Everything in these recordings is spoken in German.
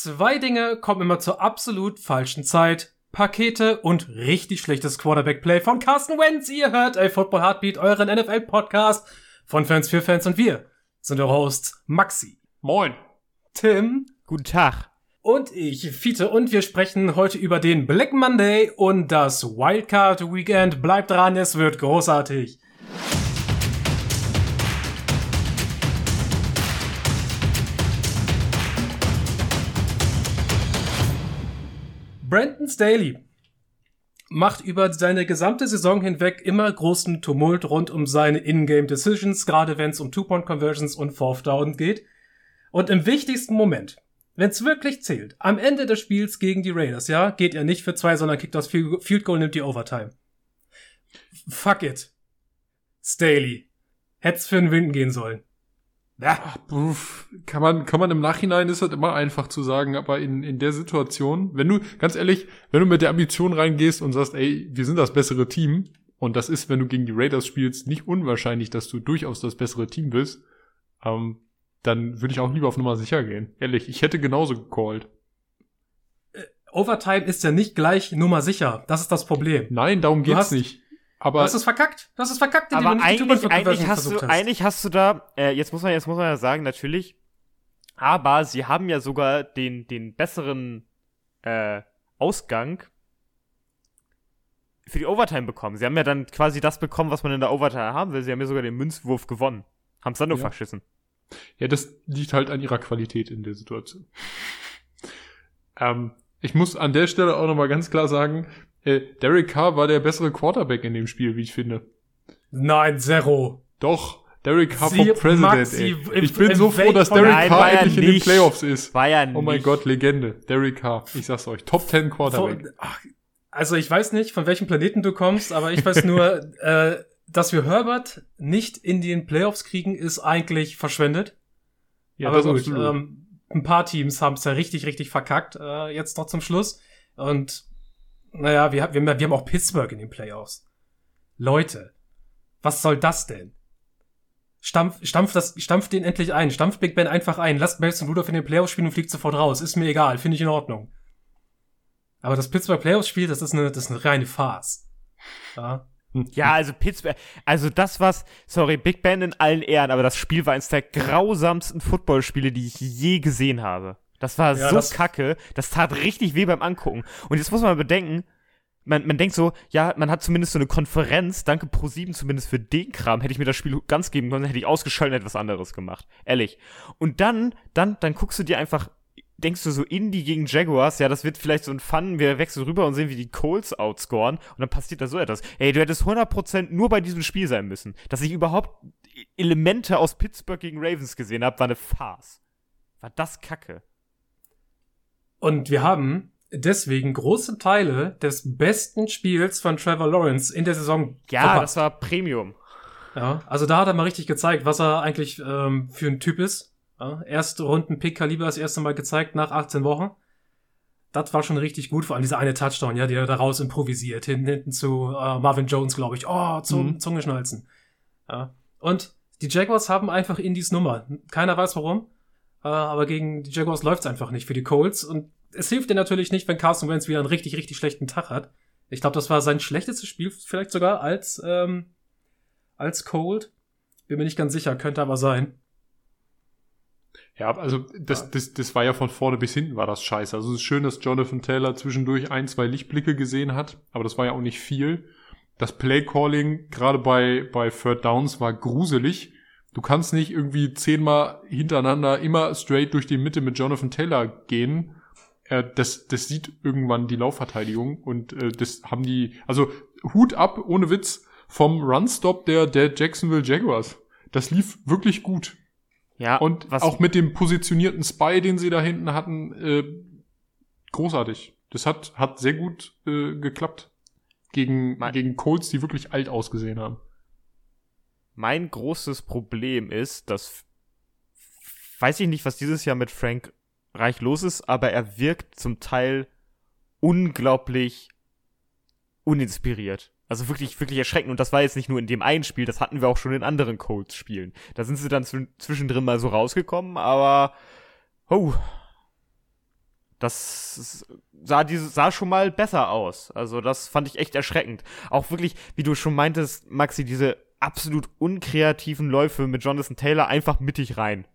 Zwei Dinge kommen immer zur absolut falschen Zeit. Pakete und richtig schlechtes Quarterback-Play von Carsten Wentz. Ihr hört A Football Heartbeat, euren NFL-Podcast von Fans für Fans und wir sind eure Hosts Maxi. Moin. Tim. Guten Tag. Und ich, Fiete, und wir sprechen heute über den Black Monday und das Wildcard Weekend. Bleibt dran, es wird großartig. Brandon Staley macht über seine gesamte Saison hinweg immer großen Tumult rund um seine In-Game Decisions, gerade wenn es um Two-Point-Conversions und Fourth Down geht. Und im wichtigsten Moment, wenn es wirklich zählt, am Ende des Spiels gegen die Raiders, ja, geht er nicht für zwei, sondern kickt das Field Goal, nimmt die Overtime. Fuck it. Staley. Hätt's für einen Win gehen sollen. Ja, Ach, kann man, kann man im Nachhinein ist das immer einfach zu sagen, aber in, in der Situation, wenn du, ganz ehrlich, wenn du mit der Ambition reingehst und sagst, ey, wir sind das bessere Team, und das ist, wenn du gegen die Raiders spielst, nicht unwahrscheinlich, dass du durchaus das bessere Team bist, ähm, dann würde ich auch lieber auf Nummer sicher gehen. Ehrlich, ich hätte genauso gecallt. Äh, Overtime ist ja nicht gleich Nummer sicher. Das ist das Problem. Nein, darum geht's hast, nicht. Aber das ist verkackt. Das ist verkackt. Aber eigentlich, eigentlich hast du, hast. eigentlich hast du da, äh, jetzt muss man, jetzt muss man ja sagen, natürlich. Aber sie haben ja sogar den, den besseren äh, Ausgang für die Overtime bekommen. Sie haben ja dann quasi das bekommen, was man in der Overtime haben will. Sie haben ja sogar den Münzwurf gewonnen. Haben es dann nur ja. verschissen. Ja, das liegt halt an ihrer Qualität in der Situation. ähm, ich muss an der Stelle auch nochmal ganz klar sagen, äh, Derek Carr war der bessere Quarterback in dem Spiel, wie ich finde. Nein, Zero. Doch, Derek Carr vom President, Maxi, ey. Ich bin so froh, dass Derek Nein, Carr endlich in den Playoffs ist. War ja nicht. Oh mein Gott, Legende. Derek Carr. Ich sag's euch. Top 10 Quarterback. Von, ach, also ich weiß nicht, von welchem Planeten du kommst, aber ich weiß nur, äh, dass wir Herbert nicht in den Playoffs kriegen, ist eigentlich verschwendet. Ja, aber gut, ähm, ein paar Teams haben es ja richtig, richtig verkackt, äh, jetzt noch zum Schluss. Und naja, wir, wir, wir haben auch Pittsburgh in den Playoffs. Leute, was soll das denn? Stampf, stampf das, stampf den endlich ein. Stampf Big Ben einfach ein. Lasst Mason Rudolph in den Playoffs spielen und fliegt sofort raus. Ist mir egal. Finde ich in Ordnung. Aber das Pittsburgh Playoffs Spiel, das ist eine, das ist eine reine Farce. Ja. Ja, also Pittsburgh, also das was, sorry, Big Ben in allen Ehren, aber das Spiel war eines der grausamsten Footballspiele, die ich je gesehen habe. Das war ja, so das kacke. Das tat richtig weh beim Angucken. Und jetzt muss man bedenken, man, man denkt so, ja, man hat zumindest so eine Konferenz, danke Pro7 zumindest für den Kram, hätte ich mir das Spiel ganz geben können, hätte ich ausgeschaltet und etwas anderes gemacht. Ehrlich. Und dann, dann, dann guckst du dir einfach, denkst du so Indie gegen Jaguars, ja, das wird vielleicht so ein Fun, wir wechseln rüber und sehen, wie die Colts outscoren und dann passiert da so etwas. Ey, du hättest 100% nur bei diesem Spiel sein müssen. Dass ich überhaupt Elemente aus Pittsburgh gegen Ravens gesehen habe, war eine Farce. War das kacke. Und wir haben deswegen große Teile des besten Spiels von Trevor Lawrence in der Saison Ja, verpasst. das war Premium. Ja, also da hat er mal richtig gezeigt, was er eigentlich ähm, für ein Typ ist. Ja, erste Runden Pick Kaliber das erste Mal gezeigt nach 18 Wochen. Das war schon richtig gut, vor allem dieser eine Touchdown, ja, der daraus improvisiert, hinten, hinten zu äh, Marvin Jones, glaube ich. Oh, zum mhm. Zungeschnalzen. Ja. Und die Jaguars haben einfach Indies Nummer. Keiner weiß warum. Äh, aber gegen die Jaguars läuft's einfach nicht für die Colts. Und es hilft dir natürlich nicht, wenn Carson Wentz wieder einen richtig, richtig schlechten Tag hat. Ich glaube, das war sein schlechtestes Spiel, vielleicht sogar als, ähm, als Cold. Bin mir nicht ganz sicher, könnte aber sein. Ja, also das, das, das war ja von vorne bis hinten war das scheiße. Also es ist schön, dass Jonathan Taylor zwischendurch ein, zwei Lichtblicke gesehen hat, aber das war ja auch nicht viel. Das Play-Calling, gerade bei, bei Third Downs, war gruselig. Du kannst nicht irgendwie zehnmal hintereinander immer straight durch die Mitte mit Jonathan Taylor gehen. Äh, das, das sieht irgendwann die Laufverteidigung und äh, das haben die, also Hut ab, ohne Witz, vom Runstop der, der Jacksonville Jaguars. Das lief wirklich gut. Ja. Und auch mit dem positionierten Spy, den sie da hinten hatten, äh, großartig. Das hat, hat sehr gut äh, geklappt. Gegen, gegen Colts, die wirklich alt ausgesehen haben. Mein großes Problem ist, dass weiß ich nicht, was dieses Jahr mit Frank Reich los ist, aber er wirkt zum Teil unglaublich uninspiriert. Also wirklich, wirklich erschreckend. Und das war jetzt nicht nur in dem einen Spiel, das hatten wir auch schon in anderen Colts-Spielen. Da sind sie dann zwischendrin mal so rausgekommen, aber oh. Das sah, sah schon mal besser aus. Also das fand ich echt erschreckend. Auch wirklich, wie du schon meintest, Maxi, diese absolut unkreativen Läufe mit Jonathan Taylor einfach mittig rein.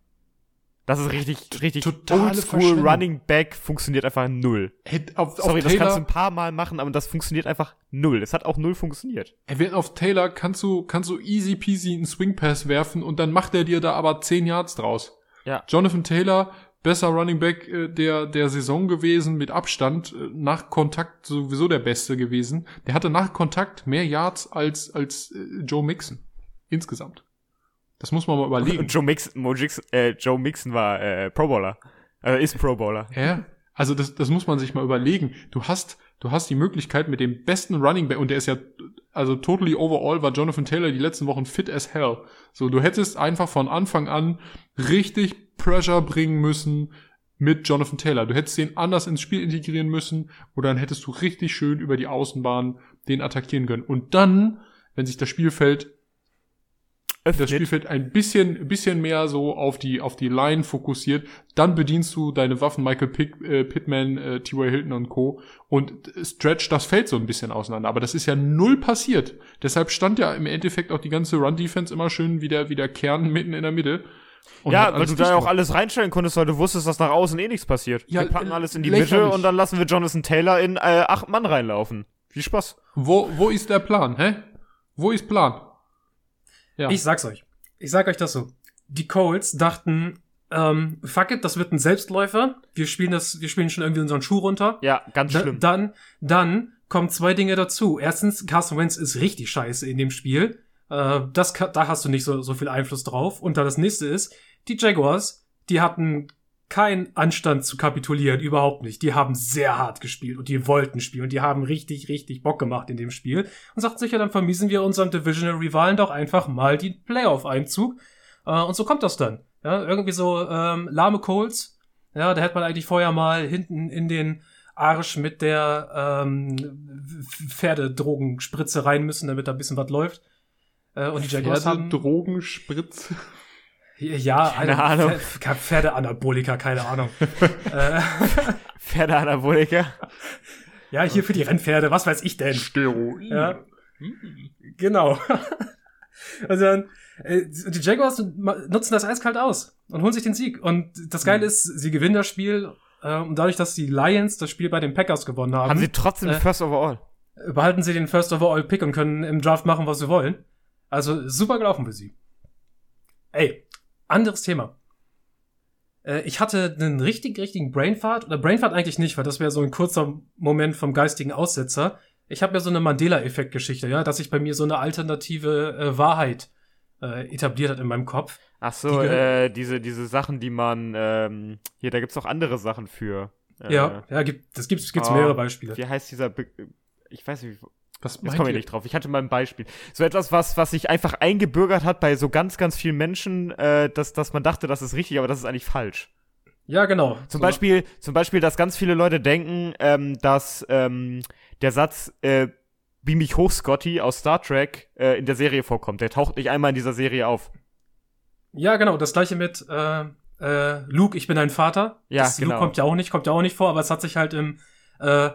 Das ist richtig, richtig oldschool Running Back funktioniert einfach null. Auf, Sorry, auf das Taylor, kannst du ein paar Mal machen, aber das funktioniert einfach null. Es hat auch null funktioniert. Er wird auf Taylor kannst du, kannst du easy peasy einen Swing Pass werfen und dann macht er dir da aber 10 Yards draus. Ja. Jonathan Taylor, besser Running Back äh, der, der Saison gewesen, mit Abstand, äh, nach Kontakt sowieso der Beste gewesen. Der hatte nach Kontakt mehr Yards als, als äh, Joe Mixon. Insgesamt. Das muss man mal überlegen. Joe Mixon, Mo Jackson, äh, Joe Mixon war äh, Pro Bowler. Äh, ist Pro Bowler. Ja. Also das, das muss man sich mal überlegen. Du hast, du hast die Möglichkeit mit dem besten Running Back und der ist ja, also totally overall war Jonathan Taylor die letzten Wochen fit as hell. So, du hättest einfach von Anfang an richtig Pressure bringen müssen mit Jonathan Taylor. Du hättest den anders ins Spiel integrieren müssen oder dann hättest du richtig schön über die Außenbahn den attackieren können. Und dann, wenn sich das Spielfeld öffnet. das Spielfeld ein bisschen, bisschen mehr so auf die, auf die Line fokussiert, dann bedienst du deine Waffen Michael Pick, äh, Pittman, äh, T.Y. Hilton und Co. und stretch das Feld so ein bisschen auseinander. Aber das ist ja null passiert. Deshalb stand ja im Endeffekt auch die ganze Run-Defense immer schön wie der, wie der Kern mitten in der Mitte. Ja, weil du da ja auch alles reinstellen konntest, weil du wusstest, dass nach außen eh nichts passiert. Ja, wir packen alles in die Mitte und dann lassen wir Jonathan Taylor in äh, acht Mann reinlaufen. Viel Spaß. Wo, wo ist der Plan, hä? Wo ist Plan? Ja. Ich sag's euch. Ich sag euch das so. Die Colts dachten, ähm, fuck it, das wird ein Selbstläufer. Wir spielen das, wir spielen schon irgendwie unseren Schuh runter. Ja, ganz schlimm. Da, dann, dann kommen zwei Dinge dazu. Erstens, Carson Wentz ist richtig scheiße in dem Spiel. Äh, das, da hast du nicht so, so viel Einfluss drauf. Und dann das nächste ist, die Jaguars, die hatten keinen Anstand zu kapitulieren, überhaupt nicht. Die haben sehr hart gespielt und die wollten spielen und die haben richtig, richtig Bock gemacht in dem Spiel und sagten sich ja, dann vermiesen wir unserem Divisional Rivalen doch einfach mal die Playoff-Einzug. Äh, und so kommt das dann. Ja, irgendwie so ähm, lahme Colts. Ja, da hätte man eigentlich vorher mal hinten in den Arsch mit der ähm, Pferdedrogenspritze rein müssen, damit da ein bisschen was läuft. Äh, und die Jaguars haben Drogenspritze. Ja, keine Ahnung. Pferdeanabolika, keine Ahnung. Äh, Pferdeanabolika? Ja, hier für die Rennpferde, was weiß ich denn? Steroid. Ja. Genau. Also dann, äh, die Jaguars nutzen das eiskalt aus und holen sich den Sieg. Und das Geile ist, sie gewinnen das Spiel äh, und dadurch, dass die Lions das Spiel bei den Packers gewonnen haben. Haben sie trotzdem äh, First Overall? Behalten sie den First Overall Pick und können im Draft machen, was sie wollen. Also super gelaufen für sie. Ey, anderes Thema. Äh, ich hatte einen richtig, richtigen Brainfart, oder Brainfart eigentlich nicht, weil das wäre so ein kurzer Moment vom geistigen Aussetzer. Ich habe ja so eine Mandela-Effekt-Geschichte, ja, dass sich bei mir so eine alternative äh, Wahrheit äh, etabliert hat in meinem Kopf. Ach so, die, äh, diese, diese Sachen, die man, ähm, hier, da gibt's auch andere Sachen für. Äh, ja, ja, gibt, das gibt's, gibt's oh, mehrere Beispiele. Wie heißt dieser, Be ich weiß nicht, was Jetzt komme ich nicht drauf. Ich hatte mal ein Beispiel. So etwas, was, was sich einfach eingebürgert hat bei so ganz, ganz vielen Menschen, äh, dass, dass man dachte, das ist richtig, aber das ist eigentlich falsch. Ja, genau. Zum so. Beispiel, zum Beispiel, dass ganz viele Leute denken, ähm, dass ähm, der Satz äh, Beam mich hoch, Scotty aus Star Trek äh, in der Serie vorkommt. Der taucht nicht einmal in dieser Serie auf. Ja, genau. Das gleiche mit äh, äh, Luke, ich bin dein Vater. Ja, das genau. Luke kommt ja auch nicht, kommt ja auch nicht vor, aber es hat sich halt im äh,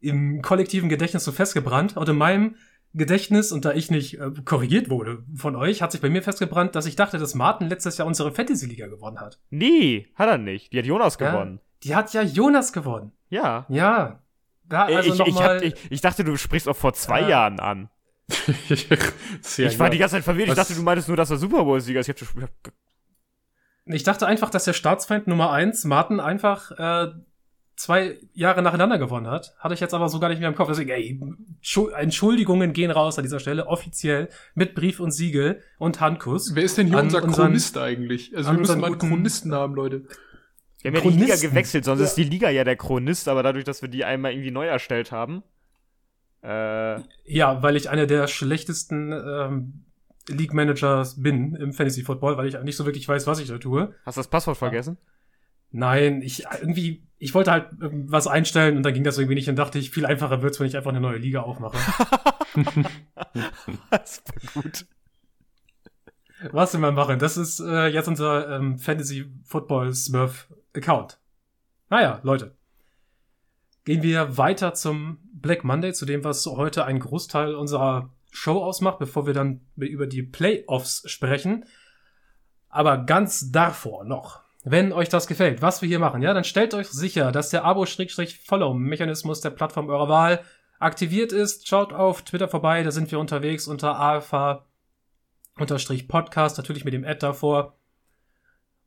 im kollektiven Gedächtnis so festgebrannt. Und in meinem Gedächtnis, und da ich nicht äh, korrigiert wurde von euch, hat sich bei mir festgebrannt, dass ich dachte, dass Martin letztes Jahr unsere Fantasy-Liga gewonnen hat. Nee, hat er nicht. Die hat Jonas ja, gewonnen. Die hat ja Jonas gewonnen. Ja. Ja. Da, also ich, ich, hab, ich, ich, dachte, du sprichst auch vor zwei äh, Jahren an. ich war die ganze Zeit verwirrt. Ich dachte, du meintest nur, dass er Super Bowl-Sieger ist. Ich, ich dachte einfach, dass der Staatsfeind Nummer eins, Martin, einfach äh, zwei Jahre nacheinander gewonnen hat. Hatte ich jetzt aber so gar nicht mehr im Kopf. Deswegen, ey, Entschuldigungen gehen raus an dieser Stelle, offiziell, mit Brief und Siegel und Handkuss. Wer ist denn hier unser unseren, Chronist eigentlich? Also wir müssen mal einen Chronisten haben, Leute. Wir haben ja die Liga gewechselt, sonst ja. ist die Liga ja der Chronist, aber dadurch, dass wir die einmal irgendwie neu erstellt haben. Äh, ja, weil ich einer der schlechtesten ähm, League Managers bin im Fantasy Football, weil ich nicht so wirklich weiß, was ich da tue. Hast du das Passwort vergessen? Nein, ich irgendwie, ich wollte halt was einstellen und dann ging das irgendwie nicht und dachte ich, viel einfacher wird's, wenn ich einfach eine neue Liga aufmache. das war gut. Was wir mal machen? Das ist äh, jetzt unser ähm, Fantasy Football Smurf Account. Naja, Leute. gehen wir weiter zum Black Monday, zu dem, was heute ein Großteil unserer Show ausmacht, bevor wir dann über die Playoffs sprechen. Aber ganz davor noch, wenn euch das gefällt, was wir hier machen, ja, dann stellt euch sicher, dass der Abo-Follow-Mechanismus der Plattform eurer Wahl aktiviert ist. Schaut auf Twitter vorbei, da sind wir unterwegs unter AFA unterstrich Podcast, natürlich mit dem Ad davor.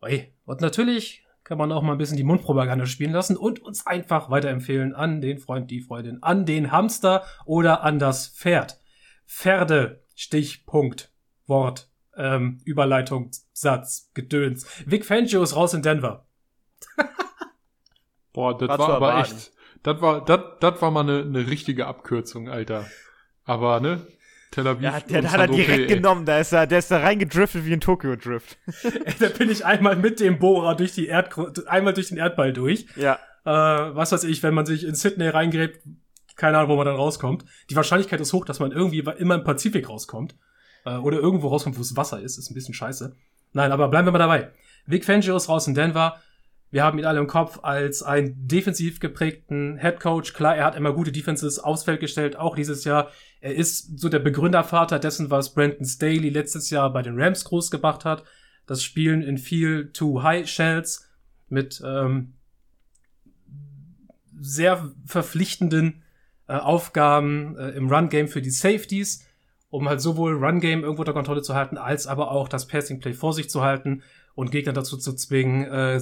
Oi. Und natürlich kann man auch mal ein bisschen die Mundpropaganda spielen lassen und uns einfach weiterempfehlen an den Freund, die Freundin, an den Hamster oder an das Pferd. Pferde, Stichpunkt, Wort, ähm, Überleitung, Satz, Gedöns. Vic Fangio ist raus in Denver. Boah, das war aber echt, das war, das, das war mal eine, eine richtige Abkürzung, Alter. Aber, ne? Tel Aviv. Ja, der, der hat er direkt ey. genommen, da ist er, der ist da reingedriftet wie ein Tokyo-Drift. da bin ich einmal mit dem Bohrer durch die Erd, einmal durch den Erdball durch. Ja. Äh, was weiß ich, wenn man sich in Sydney reingräbt, keine Ahnung, wo man dann rauskommt. Die Wahrscheinlichkeit ist hoch, dass man irgendwie immer im Pazifik rauskommt. Äh, oder irgendwo rauskommt, wo es Wasser ist. Ist ein bisschen scheiße. Nein, aber bleiben wir mal dabei. Vic Fangio ist raus in Denver. Wir haben ihn alle im Kopf als einen defensiv geprägten Head Coach. Klar, er hat immer gute Defenses aufs Feld gestellt, auch dieses Jahr. Er ist so der Begründervater dessen, was Brandon Staley letztes Jahr bei den Rams groß gemacht hat. Das Spielen in viel Too High Shells mit ähm, sehr verpflichtenden äh, Aufgaben äh, im Run Game für die Safeties, um halt sowohl Run Game irgendwo unter Kontrolle zu halten, als aber auch das Passing Play vor sich zu halten und Gegner dazu zu zwingen, äh,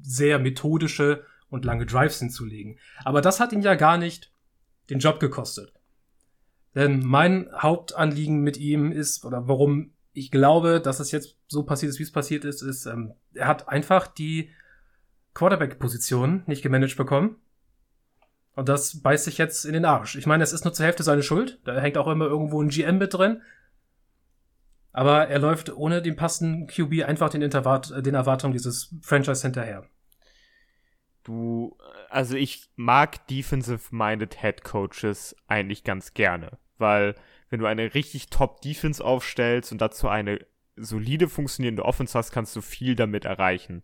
sehr methodische und lange Drives hinzulegen. Aber das hat ihn ja gar nicht den Job gekostet. Denn mein Hauptanliegen mit ihm ist, oder warum ich glaube, dass es jetzt so passiert ist, wie es passiert ist, ist, ähm, er hat einfach die Quarterback-Position nicht gemanagt bekommen. Und das beißt sich jetzt in den Arsch. Ich meine, es ist nur zur Hälfte seine Schuld. Da hängt auch immer irgendwo ein GM mit drin. Aber er läuft ohne den passenden QB einfach den, Intervat den Erwartungen dieses Franchise hinterher. Du, also ich mag defensive-minded Head Coaches eigentlich ganz gerne, weil wenn du eine richtig top Defense aufstellst und dazu eine solide funktionierende Offense hast, kannst du viel damit erreichen.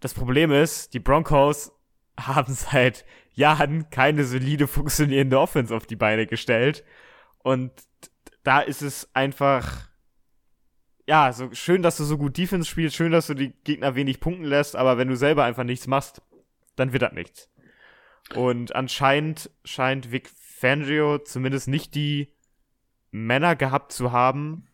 Das Problem ist, die Broncos haben seit Jahren keine solide funktionierende Offense auf die Beine gestellt und da ist es einfach, ja, so schön, dass du so gut Defense spielst, schön, dass du die Gegner wenig punkten lässt, aber wenn du selber einfach nichts machst, dann wird das nichts. Und anscheinend scheint Vic Fangio zumindest nicht die Männer gehabt zu haben,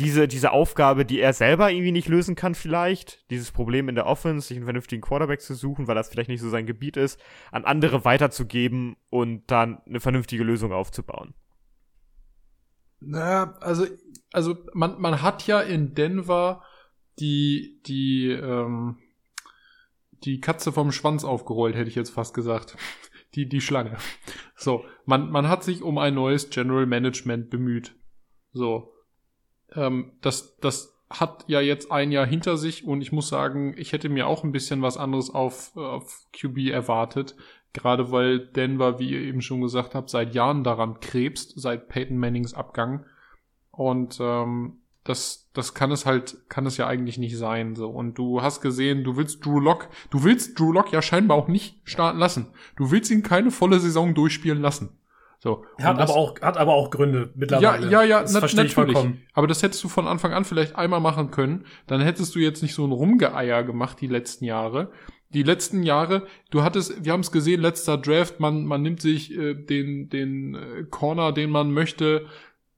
diese, diese Aufgabe, die er selber irgendwie nicht lösen kann, vielleicht, dieses Problem in der Offense, sich einen vernünftigen Quarterback zu suchen, weil das vielleicht nicht so sein Gebiet ist, an andere weiterzugeben und dann eine vernünftige Lösung aufzubauen. Naja, also, also man, man hat ja in Denver die, die, ähm, die Katze vom Schwanz aufgerollt, hätte ich jetzt fast gesagt. Die, die Schlange. So, man, man hat sich um ein neues General Management bemüht. So, ähm, das, das hat ja jetzt ein Jahr hinter sich und ich muss sagen, ich hätte mir auch ein bisschen was anderes auf, auf QB erwartet. Gerade weil Denver, wie ihr eben schon gesagt habt, seit Jahren daran krebst, seit Peyton Mannings Abgang. Und ähm, das, das kann es halt, kann es ja eigentlich nicht sein. So. Und du hast gesehen, du willst Drew Lock, du willst Drew Lock ja scheinbar auch nicht starten lassen. Du willst ihn keine volle Saison durchspielen lassen. So. Hat aber auch, hat aber auch Gründe mittlerweile. Ja, ja, ja, das na, natürlich. Vollkommen. Aber das hättest du von Anfang an vielleicht einmal machen können. Dann hättest du jetzt nicht so ein Rumgeeier gemacht die letzten Jahre. Die letzten Jahre, du hattest, wir haben es gesehen, letzter Draft, man, man nimmt sich äh, den, den äh, Corner, den man möchte,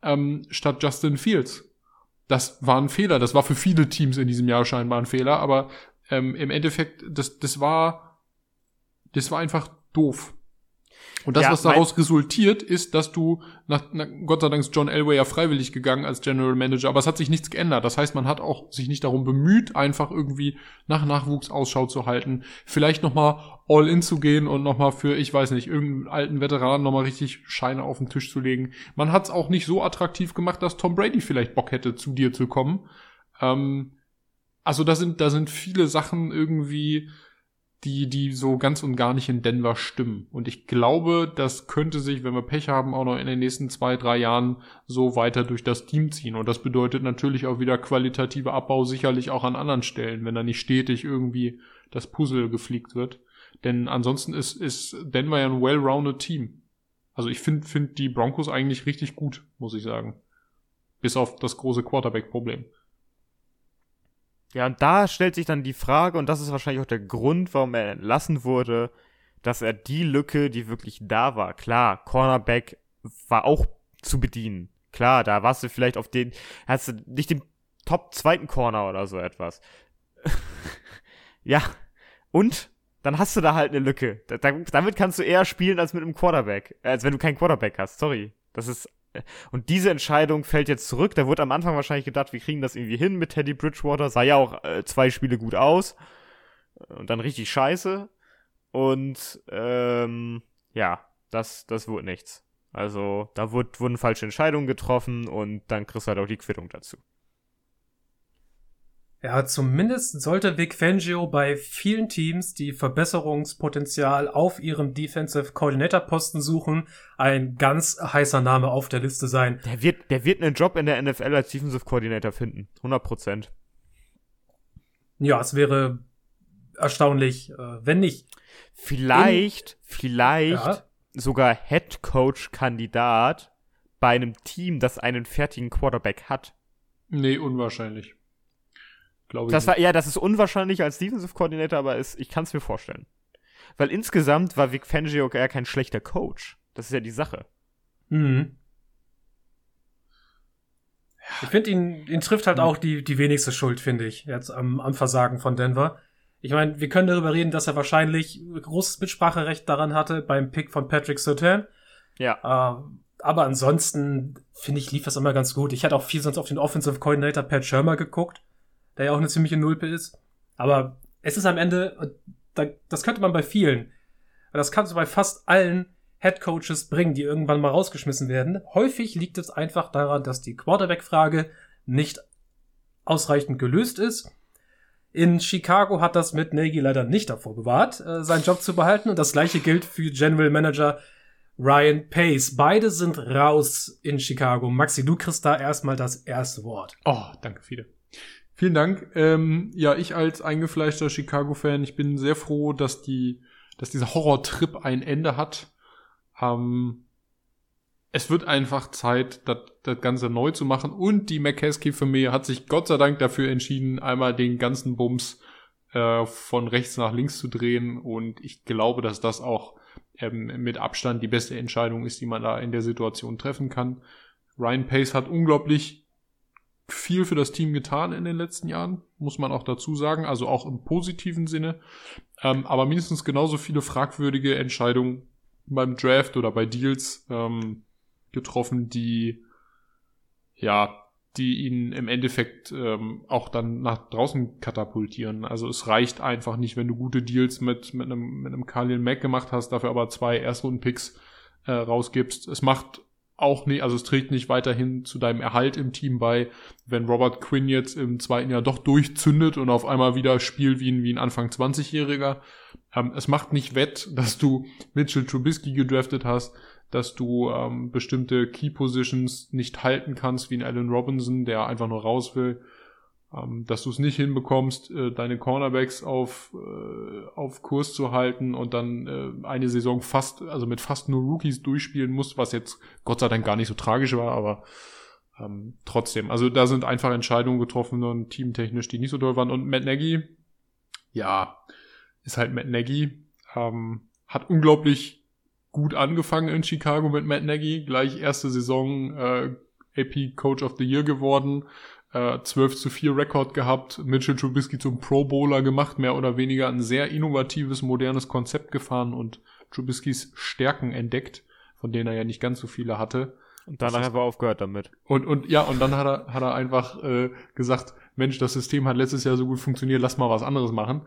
ähm, statt Justin Fields. Das war ein Fehler. Das war für viele Teams in diesem Jahr scheinbar ein Fehler, aber ähm, im Endeffekt, das, das war, das war einfach doof. Und das, ja, was daraus resultiert, ist, dass du, nach, na, Gott sei Dank ist John Elway ja freiwillig gegangen als General Manager, aber es hat sich nichts geändert. Das heißt, man hat auch sich nicht darum bemüht, einfach irgendwie nach Nachwuchs Ausschau zu halten, vielleicht nochmal all in zu gehen und nochmal für, ich weiß nicht, irgendeinen alten Veteranen nochmal richtig Scheine auf den Tisch zu legen. Man hat es auch nicht so attraktiv gemacht, dass Tom Brady vielleicht Bock hätte, zu dir zu kommen. Ähm, also da sind, da sind viele Sachen irgendwie, die, die so ganz und gar nicht in Denver stimmen. Und ich glaube, das könnte sich, wenn wir Pech haben, auch noch in den nächsten zwei, drei Jahren so weiter durch das Team ziehen. Und das bedeutet natürlich auch wieder qualitative Abbau, sicherlich auch an anderen Stellen, wenn da nicht stetig irgendwie das Puzzle gefliegt wird. Denn ansonsten ist, ist Denver ja ein well-rounded Team. Also ich finde find die Broncos eigentlich richtig gut, muss ich sagen. Bis auf das große Quarterback-Problem. Ja, und da stellt sich dann die Frage, und das ist wahrscheinlich auch der Grund, warum er entlassen wurde, dass er die Lücke, die wirklich da war, klar, Cornerback war auch zu bedienen. Klar, da warst du vielleicht auf den, hast du nicht den Top zweiten Corner oder so etwas. ja, und dann hast du da halt eine Lücke. Da, damit kannst du eher spielen als mit einem Quarterback, als wenn du keinen Quarterback hast. Sorry. Das ist und diese Entscheidung fällt jetzt zurück. Da wurde am Anfang wahrscheinlich gedacht, wir kriegen das irgendwie hin mit Teddy Bridgewater. Sah ja auch äh, zwei Spiele gut aus. Und dann richtig scheiße. Und ähm, ja, das, das wurde nichts. Also da wurde, wurden falsche Entscheidungen getroffen und dann kriegst du halt auch die Quittung dazu. Ja, zumindest sollte Vic Fangio bei vielen Teams, die Verbesserungspotenzial auf ihrem Defensive Coordinator Posten suchen, ein ganz heißer Name auf der Liste sein. Der wird, der wird einen Job in der NFL als Defensive Coordinator finden. 100 Prozent. Ja, es wäre erstaunlich, äh, wenn nicht. Vielleicht, in, vielleicht ja. sogar Head Coach Kandidat bei einem Team, das einen fertigen Quarterback hat. Nee, unwahrscheinlich glaube ich. Das war, ja, das ist unwahrscheinlich als Defensive Coordinator, aber ist, ich kann es mir vorstellen. Weil insgesamt war Vic Fangio ja kein schlechter Coach. Das ist ja die Sache. Mhm. Ich finde, ihn, ihn trifft halt mhm. auch die, die wenigste Schuld, finde ich, jetzt am, am Versagen von Denver. Ich meine, wir können darüber reden, dass er wahrscheinlich großes Mitspracherecht daran hatte beim Pick von Patrick Sotin. Ja. Äh, aber ansonsten, finde ich, lief das immer ganz gut. Ich hatte auch viel sonst auf den Offensive Coordinator Pat Shermer geguckt der ja auch eine ziemliche Nulpe ist. Aber es ist am Ende, das könnte man bei vielen, das kannst du bei fast allen Head Coaches bringen, die irgendwann mal rausgeschmissen werden. Häufig liegt es einfach daran, dass die Quarterback-Frage nicht ausreichend gelöst ist. In Chicago hat das mit Nagy leider nicht davor bewahrt, äh, seinen Job zu behalten. Und das gleiche gilt für General Manager Ryan Pace. Beide sind raus in Chicago. Maxi, du kriegst da erstmal das erste Wort. Oh, danke, viele. Vielen Dank. Ähm, ja, ich als eingefleischter Chicago-Fan, ich bin sehr froh, dass die, dass dieser Horrortrip ein Ende hat. Ähm, es wird einfach Zeit, das, das Ganze neu zu machen. Und die McCaskey-Familie hat sich Gott sei Dank dafür entschieden, einmal den ganzen Bums äh, von rechts nach links zu drehen. Und ich glaube, dass das auch ähm, mit Abstand die beste Entscheidung ist, die man da in der Situation treffen kann. Ryan Pace hat unglaublich viel für das Team getan in den letzten Jahren, muss man auch dazu sagen, also auch im positiven Sinne. Ähm, aber mindestens genauso viele fragwürdige Entscheidungen beim Draft oder bei Deals ähm, getroffen, die ja, die ihn im Endeffekt ähm, auch dann nach draußen katapultieren. Also es reicht einfach nicht, wenn du gute Deals mit, mit einem, mit einem Khalil Mack gemacht hast, dafür aber zwei Erstrunden-Picks äh, rausgibst. Es macht auch nicht, also es trägt nicht weiterhin zu deinem Erhalt im Team bei, wenn Robert Quinn jetzt im zweiten Jahr doch durchzündet und auf einmal wieder spielt wie ein, wie ein Anfang 20-Jähriger. Ähm, es macht nicht wett, dass du Mitchell Trubisky gedraftet hast, dass du ähm, bestimmte Key Positions nicht halten kannst, wie ein Allen Robinson, der einfach nur raus will ähm, dass du es nicht hinbekommst, äh, deine Cornerbacks auf, äh, auf Kurs zu halten und dann äh, eine Saison fast, also mit fast nur Rookies durchspielen musst, was jetzt Gott sei Dank gar nicht so tragisch war, aber ähm, trotzdem. Also da sind einfach Entscheidungen getroffen und teamtechnisch, die nicht so toll waren. Und Matt Nagy, ja, ist halt Matt Nagy, ähm, hat unglaublich gut angefangen in Chicago mit Matt Nagy, gleich erste Saison äh, AP Coach of the Year geworden, äh, 12 zu 4 Rekord gehabt, Mitchell Trubisky zum Pro Bowler gemacht, mehr oder weniger ein sehr innovatives, modernes Konzept gefahren und Trubiskys Stärken entdeckt, von denen er ja nicht ganz so viele hatte. Und danach hat er aufgehört damit. Und, und ja, und dann hat er, hat er einfach äh, gesagt, Mensch, das System hat letztes Jahr so gut funktioniert, lass mal was anderes machen.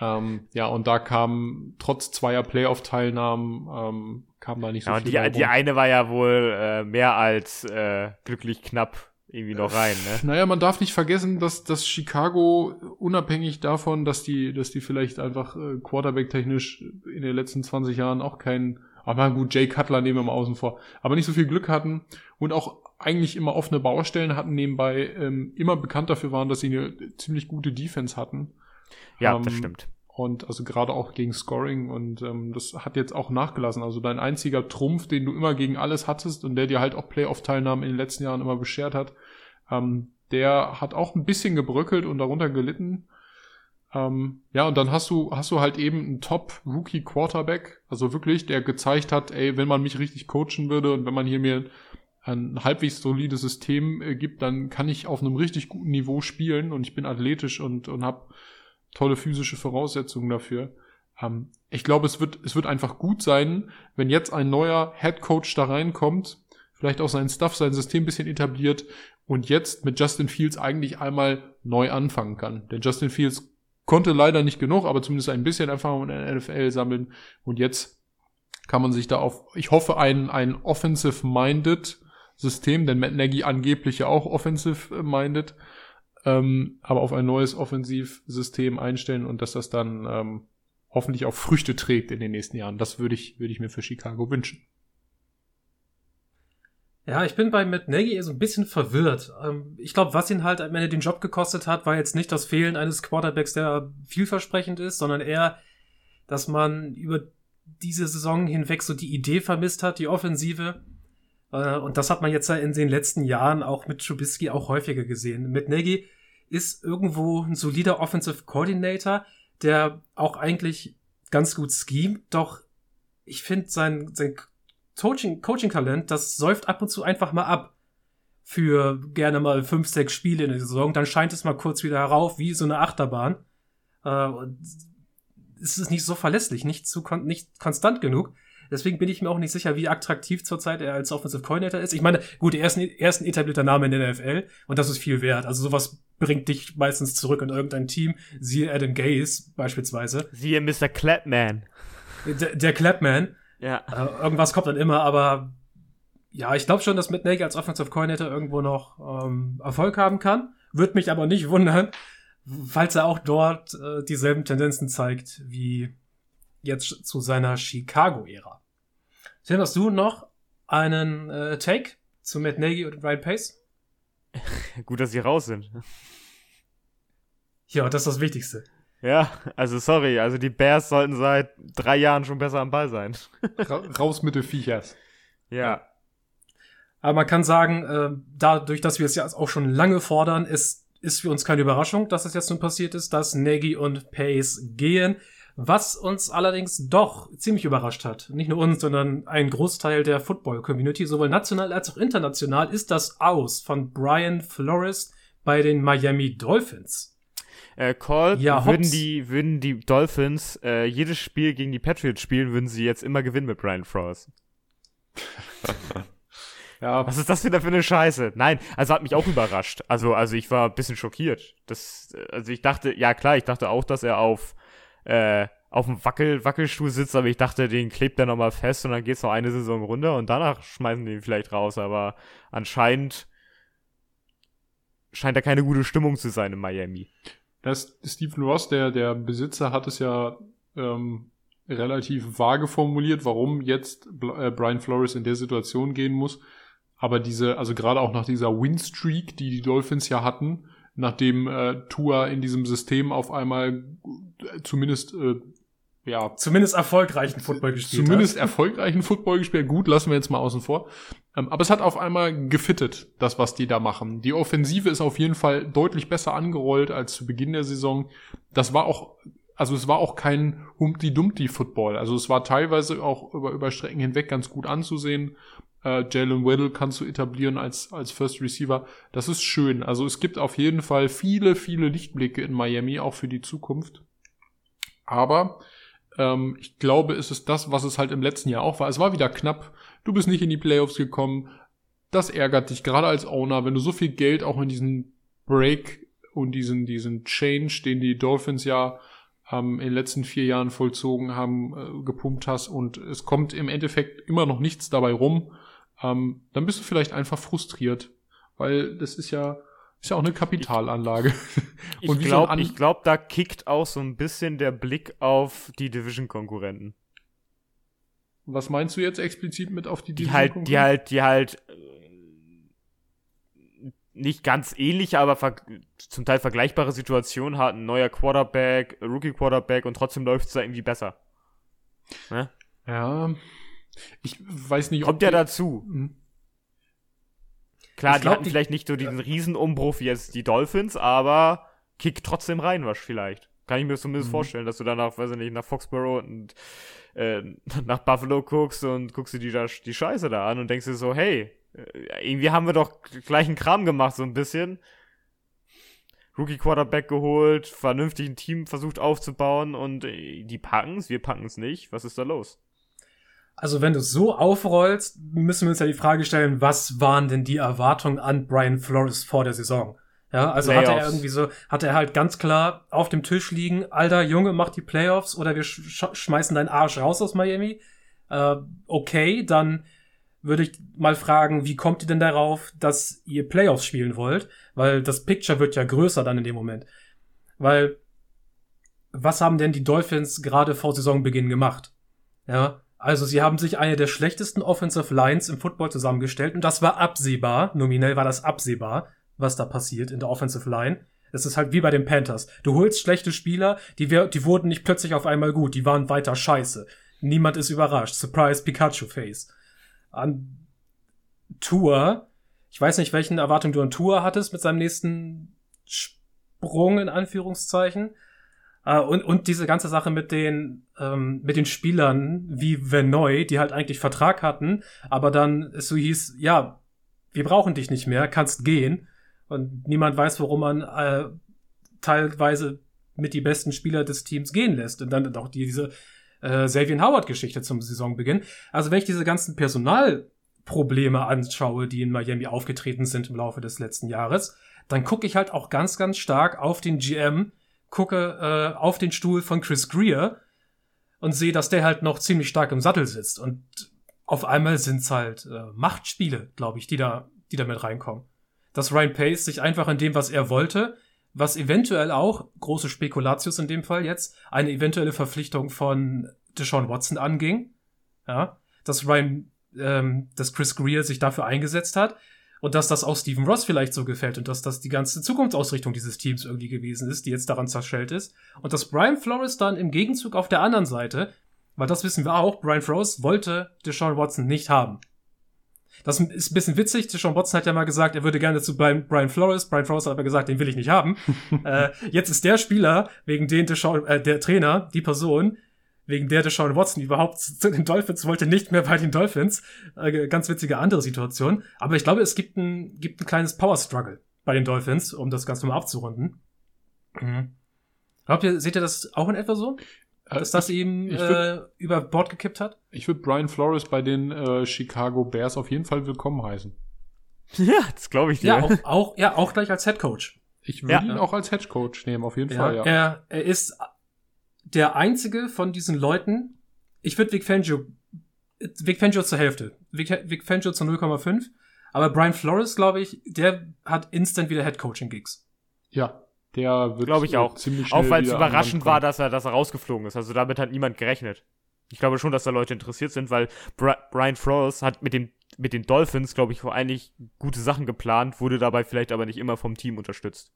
Ähm, ja, und da kam trotz zweier Playoff-Teilnahmen ähm, kam da nicht so ja, viel. Die, die eine war ja wohl äh, mehr als äh, glücklich knapp irgendwie noch rein, ne? Naja, man darf nicht vergessen, dass, dass Chicago unabhängig davon, dass die, dass die vielleicht einfach äh, Quarterback-technisch in den letzten 20 Jahren auch keinen, aber gut, Jay Cutler nehmen wir mal außen vor, aber nicht so viel Glück hatten und auch eigentlich immer offene Baustellen hatten, nebenbei ähm, immer bekannt dafür waren, dass sie eine ziemlich gute Defense hatten. Ja, ähm, das stimmt. Und also gerade auch gegen Scoring und ähm, das hat jetzt auch nachgelassen. Also dein einziger Trumpf, den du immer gegen alles hattest und der dir halt auch Playoff-Teilnahmen in den letzten Jahren immer beschert hat, ähm, der hat auch ein bisschen gebröckelt und darunter gelitten. Ähm, ja, und dann hast du, hast du halt eben einen Top-Rookie-Quarterback, also wirklich, der gezeigt hat, ey, wenn man mich richtig coachen würde und wenn man hier mir ein halbwegs solides System äh, gibt, dann kann ich auf einem richtig guten Niveau spielen und ich bin athletisch und, und habe tolle physische Voraussetzungen dafür. Ähm, ich glaube, es wird, es wird einfach gut sein, wenn jetzt ein neuer Head Coach da reinkommt, vielleicht auch sein Stuff, sein System bisschen etabliert und jetzt mit Justin Fields eigentlich einmal neu anfangen kann. Denn Justin Fields konnte leider nicht genug, aber zumindest ein bisschen Erfahrung in der NFL sammeln und jetzt kann man sich da auf, ich hoffe, ein, ein offensive-minded System, denn Matt Nagy angeblich ja auch offensive-minded, ähm, aber auf ein neues Offensivsystem einstellen und dass das dann ähm, hoffentlich auch Früchte trägt in den nächsten Jahren. Das würde ich, würde ich mir für Chicago wünschen. Ja, ich bin bei Matt Nagy so ein bisschen verwirrt. Ähm, ich glaube, was ihn halt am Ende den Job gekostet hat, war jetzt nicht das Fehlen eines Quarterbacks, der vielversprechend ist, sondern eher, dass man über diese Saison hinweg so die Idee vermisst hat, die Offensive. Äh, und das hat man jetzt in den letzten Jahren auch mit Trubisky auch häufiger gesehen. Mit Nagy ist irgendwo ein solider Offensive Coordinator, der auch eigentlich ganz gut schemt, doch ich finde sein, sein Coaching, Coaching-Talent, das säuft ab und zu einfach mal ab. Für gerne mal fünf, sechs Spiele in der Saison. Dann scheint es mal kurz wieder herauf, wie so eine Achterbahn. Äh, es ist nicht so verlässlich, nicht, zu kon nicht konstant genug. Deswegen bin ich mir auch nicht sicher, wie attraktiv zurzeit er als Offensive Coordinator ist. Ich meine, gut, er ist ein, er ist ein etablierter Name in der NFL und das ist viel wert. Also sowas bringt dich meistens zurück in irgendein Team. Siehe Adam Gaze beispielsweise. Siehe Mr. Clapman. Der, der Clapman. Ja. Äh, irgendwas kommt dann immer, aber ja, ich glaube schon, dass Matt Nagy als Offensive Coordinator irgendwo noch ähm, Erfolg haben kann. Würde mich aber nicht wundern, falls er auch dort äh, dieselben Tendenzen zeigt wie jetzt zu seiner Chicago-Ära. Tim, hast du noch einen äh, Take zu Matt Nagy und Ryan Pace? Gut, dass sie raus sind. Ja, das ist das Wichtigste. Ja, also sorry, also die Bears sollten seit drei Jahren schon besser am Ball sein. Ra raus mit den Viechers. Ja. Aber man kann sagen, äh, dadurch, dass wir es ja auch schon lange fordern, ist, ist für uns keine Überraschung, dass es jetzt nun passiert ist, dass Nagy und Pace gehen. Was uns allerdings doch ziemlich überrascht hat, nicht nur uns, sondern ein Großteil der Football-Community, sowohl national als auch international, ist das Aus von Brian Flores bei den Miami Dolphins. Äh, Call, ja, würden, die, würden die Dolphins äh, jedes Spiel gegen die Patriots spielen, würden sie jetzt immer gewinnen mit Brian Flores. ja. Was ist das wieder für eine Scheiße? Nein, also hat mich auch überrascht. Also, also ich war ein bisschen schockiert. Das, also ich dachte, ja klar, ich dachte auch, dass er auf äh, auf dem Wackel, Wackelstuhl sitzt, aber ich dachte, den klebt er nochmal fest und dann geht's noch eine Saison runter und danach schmeißen die ihn vielleicht raus, aber anscheinend scheint da keine gute Stimmung zu sein in Miami. Das Stephen Ross, der, der Besitzer, hat es ja ähm, relativ vage formuliert, warum jetzt äh, Brian Flores in der Situation gehen muss. Aber diese, also gerade auch nach dieser Winstreak, die die Dolphins ja hatten, nachdem äh, Tua in diesem System auf einmal äh, zumindest äh, ja zumindest erfolgreichen Football gespielt zumindest hat. erfolgreichen Football gespielt. Gut lassen wir jetzt mal außen vor. Ähm, aber es hat auf einmal gefittet das was die da machen. Die Offensive ist auf jeden Fall deutlich besser angerollt als zu Beginn der Saison. Das war auch also es war auch kein Humpty-Dumpty-Football. Also es war teilweise auch über, über Strecken hinweg ganz gut anzusehen äh, Jalen Weddle kannst du etablieren als, als First Receiver. Das ist schön. Also es gibt auf jeden Fall viele, viele Lichtblicke in Miami, auch für die Zukunft. Aber ähm, ich glaube, es ist das, was es halt im letzten Jahr auch war. Es war wieder knapp. Du bist nicht in die Playoffs gekommen. Das ärgert dich, gerade als Owner, wenn du so viel Geld auch in diesen Break und diesen, diesen Change, den die Dolphins ja ähm, in den letzten vier Jahren vollzogen haben, äh, gepumpt hast und es kommt im Endeffekt immer noch nichts dabei rum ähm, dann bist du vielleicht einfach frustriert, weil das ist ja, ist ja auch eine Kapitalanlage. Ich, ich glaube, so glaub, da kickt auch so ein bisschen der Blick auf die Division-Konkurrenten. Was meinst du jetzt explizit mit auf die, die halt, die halt, die halt äh, nicht ganz ähnlich, aber zum Teil vergleichbare Situationen hatten. Neuer Quarterback, Rookie Quarterback und trotzdem läuft es da irgendwie besser. Ne? Ja. Ich weiß nicht, Kommt ja dazu. Hm. Klar, ich die hatten die, vielleicht nicht so diesen ja. Riesenumbruch wie jetzt die Dolphins, aber kick trotzdem rein, was vielleicht. Kann ich mir zumindest mhm. vorstellen, dass du danach, weiß ich nicht, nach Foxborough und äh, nach Buffalo guckst und guckst dir die, die Scheiße da an und denkst dir so, hey, äh, irgendwie haben wir doch gleichen Kram gemacht, so ein bisschen. Rookie Quarterback geholt, vernünftig ein Team versucht aufzubauen und äh, die packen's, wir packen's nicht. Was ist da los? Also wenn du es so aufrollst, müssen wir uns ja die Frage stellen, was waren denn die Erwartungen an Brian Flores vor der Saison? Ja, also Playoffs. hatte er irgendwie so, hatte er halt ganz klar auf dem Tisch liegen, alter Junge, mach die Playoffs oder wir sch schmeißen deinen Arsch raus aus Miami. Äh, okay, dann würde ich mal fragen, wie kommt ihr denn darauf, dass ihr Playoffs spielen wollt? Weil das Picture wird ja größer dann in dem Moment. Weil, was haben denn die Dolphins gerade vor Saisonbeginn gemacht? Ja, also sie haben sich eine der schlechtesten Offensive Lines im Football zusammengestellt und das war absehbar. Nominell war das absehbar was da passiert in der Offensive Line. Es ist halt wie bei den Panthers. Du holst schlechte Spieler, die, die wurden nicht plötzlich auf einmal gut, die waren weiter scheiße. Niemand ist überrascht. Surprise Pikachu Face. An Tour, ich weiß nicht, welchen Erwartungen du an Tour hattest mit seinem nächsten Sprung in Anführungszeichen. Uh, und, und diese ganze Sache mit den, ähm, mit den Spielern wie Venoy, die halt eigentlich Vertrag hatten, aber dann es so hieß, ja, wir brauchen dich nicht mehr, kannst gehen. Und niemand weiß, warum man äh, teilweise mit die besten Spieler des Teams gehen lässt. Und dann auch diese äh, Xavier Howard-Geschichte zum Saisonbeginn. Also wenn ich diese ganzen Personalprobleme anschaue, die in Miami aufgetreten sind im Laufe des letzten Jahres, dann gucke ich halt auch ganz, ganz stark auf den GM, gucke äh, auf den Stuhl von Chris Greer und sehe, dass der halt noch ziemlich stark im Sattel sitzt. Und auf einmal sind es halt äh, Machtspiele, glaube ich, die da, die da mit reinkommen dass Ryan Pace sich einfach in dem, was er wollte, was eventuell auch, große Spekulatius in dem Fall jetzt, eine eventuelle Verpflichtung von Deshaun Watson anging. Ja, dass Ryan, ähm, dass Chris Greer sich dafür eingesetzt hat und dass das auch Stephen Ross vielleicht so gefällt und dass das die ganze Zukunftsausrichtung dieses Teams irgendwie gewesen ist, die jetzt daran zerschellt ist. Und dass Brian Flores dann im Gegenzug auf der anderen Seite, weil das wissen wir auch, Brian Flores wollte Deshaun Watson nicht haben. Das ist ein bisschen witzig. Sean Watson hat ja mal gesagt, er würde gerne zu Brian, Brian Flores. Brian Flores hat aber gesagt, den will ich nicht haben. äh, jetzt ist der Spieler, wegen den Deshaun, äh, der Trainer, die Person, wegen der Deshaun Watson überhaupt zu den Dolphins wollte, nicht mehr bei den Dolphins. Äh, ganz witzige andere Situation. Aber ich glaube, es gibt ein, gibt ein kleines Power Struggle bei den Dolphins, um das Ganze mal abzurunden. Mhm. Glaubt ihr, seht ihr das auch in etwa so? Äh, dass das ihm äh, über Bord gekippt hat? Ich würde Brian Flores bei den äh, Chicago Bears auf jeden Fall willkommen heißen. Ja, das glaube ich dir. Ja, auch, auch, ja, auch gleich als Head Coach. Ich würde ja. ihn auch als Head Coach nehmen, auf jeden ja, Fall, ja. Er, er ist der einzige von diesen Leuten. Ich würde Vic Fangio, Vic Fangio zur Hälfte, Vic, Vic Fangio zu 0,5. Aber Brian Flores, glaube ich, der hat instant wieder Head Coaching Gigs. Ja, der wird glaube ich auch ziemlich schnell Auch weil es überraschend war, dass er, dass er rausgeflogen ist. Also damit hat niemand gerechnet. Ich glaube schon, dass da Leute interessiert sind, weil Bra Brian Flores hat mit dem mit den Dolphins, glaube ich, eigentlich gute Sachen geplant, wurde dabei vielleicht aber nicht immer vom Team unterstützt.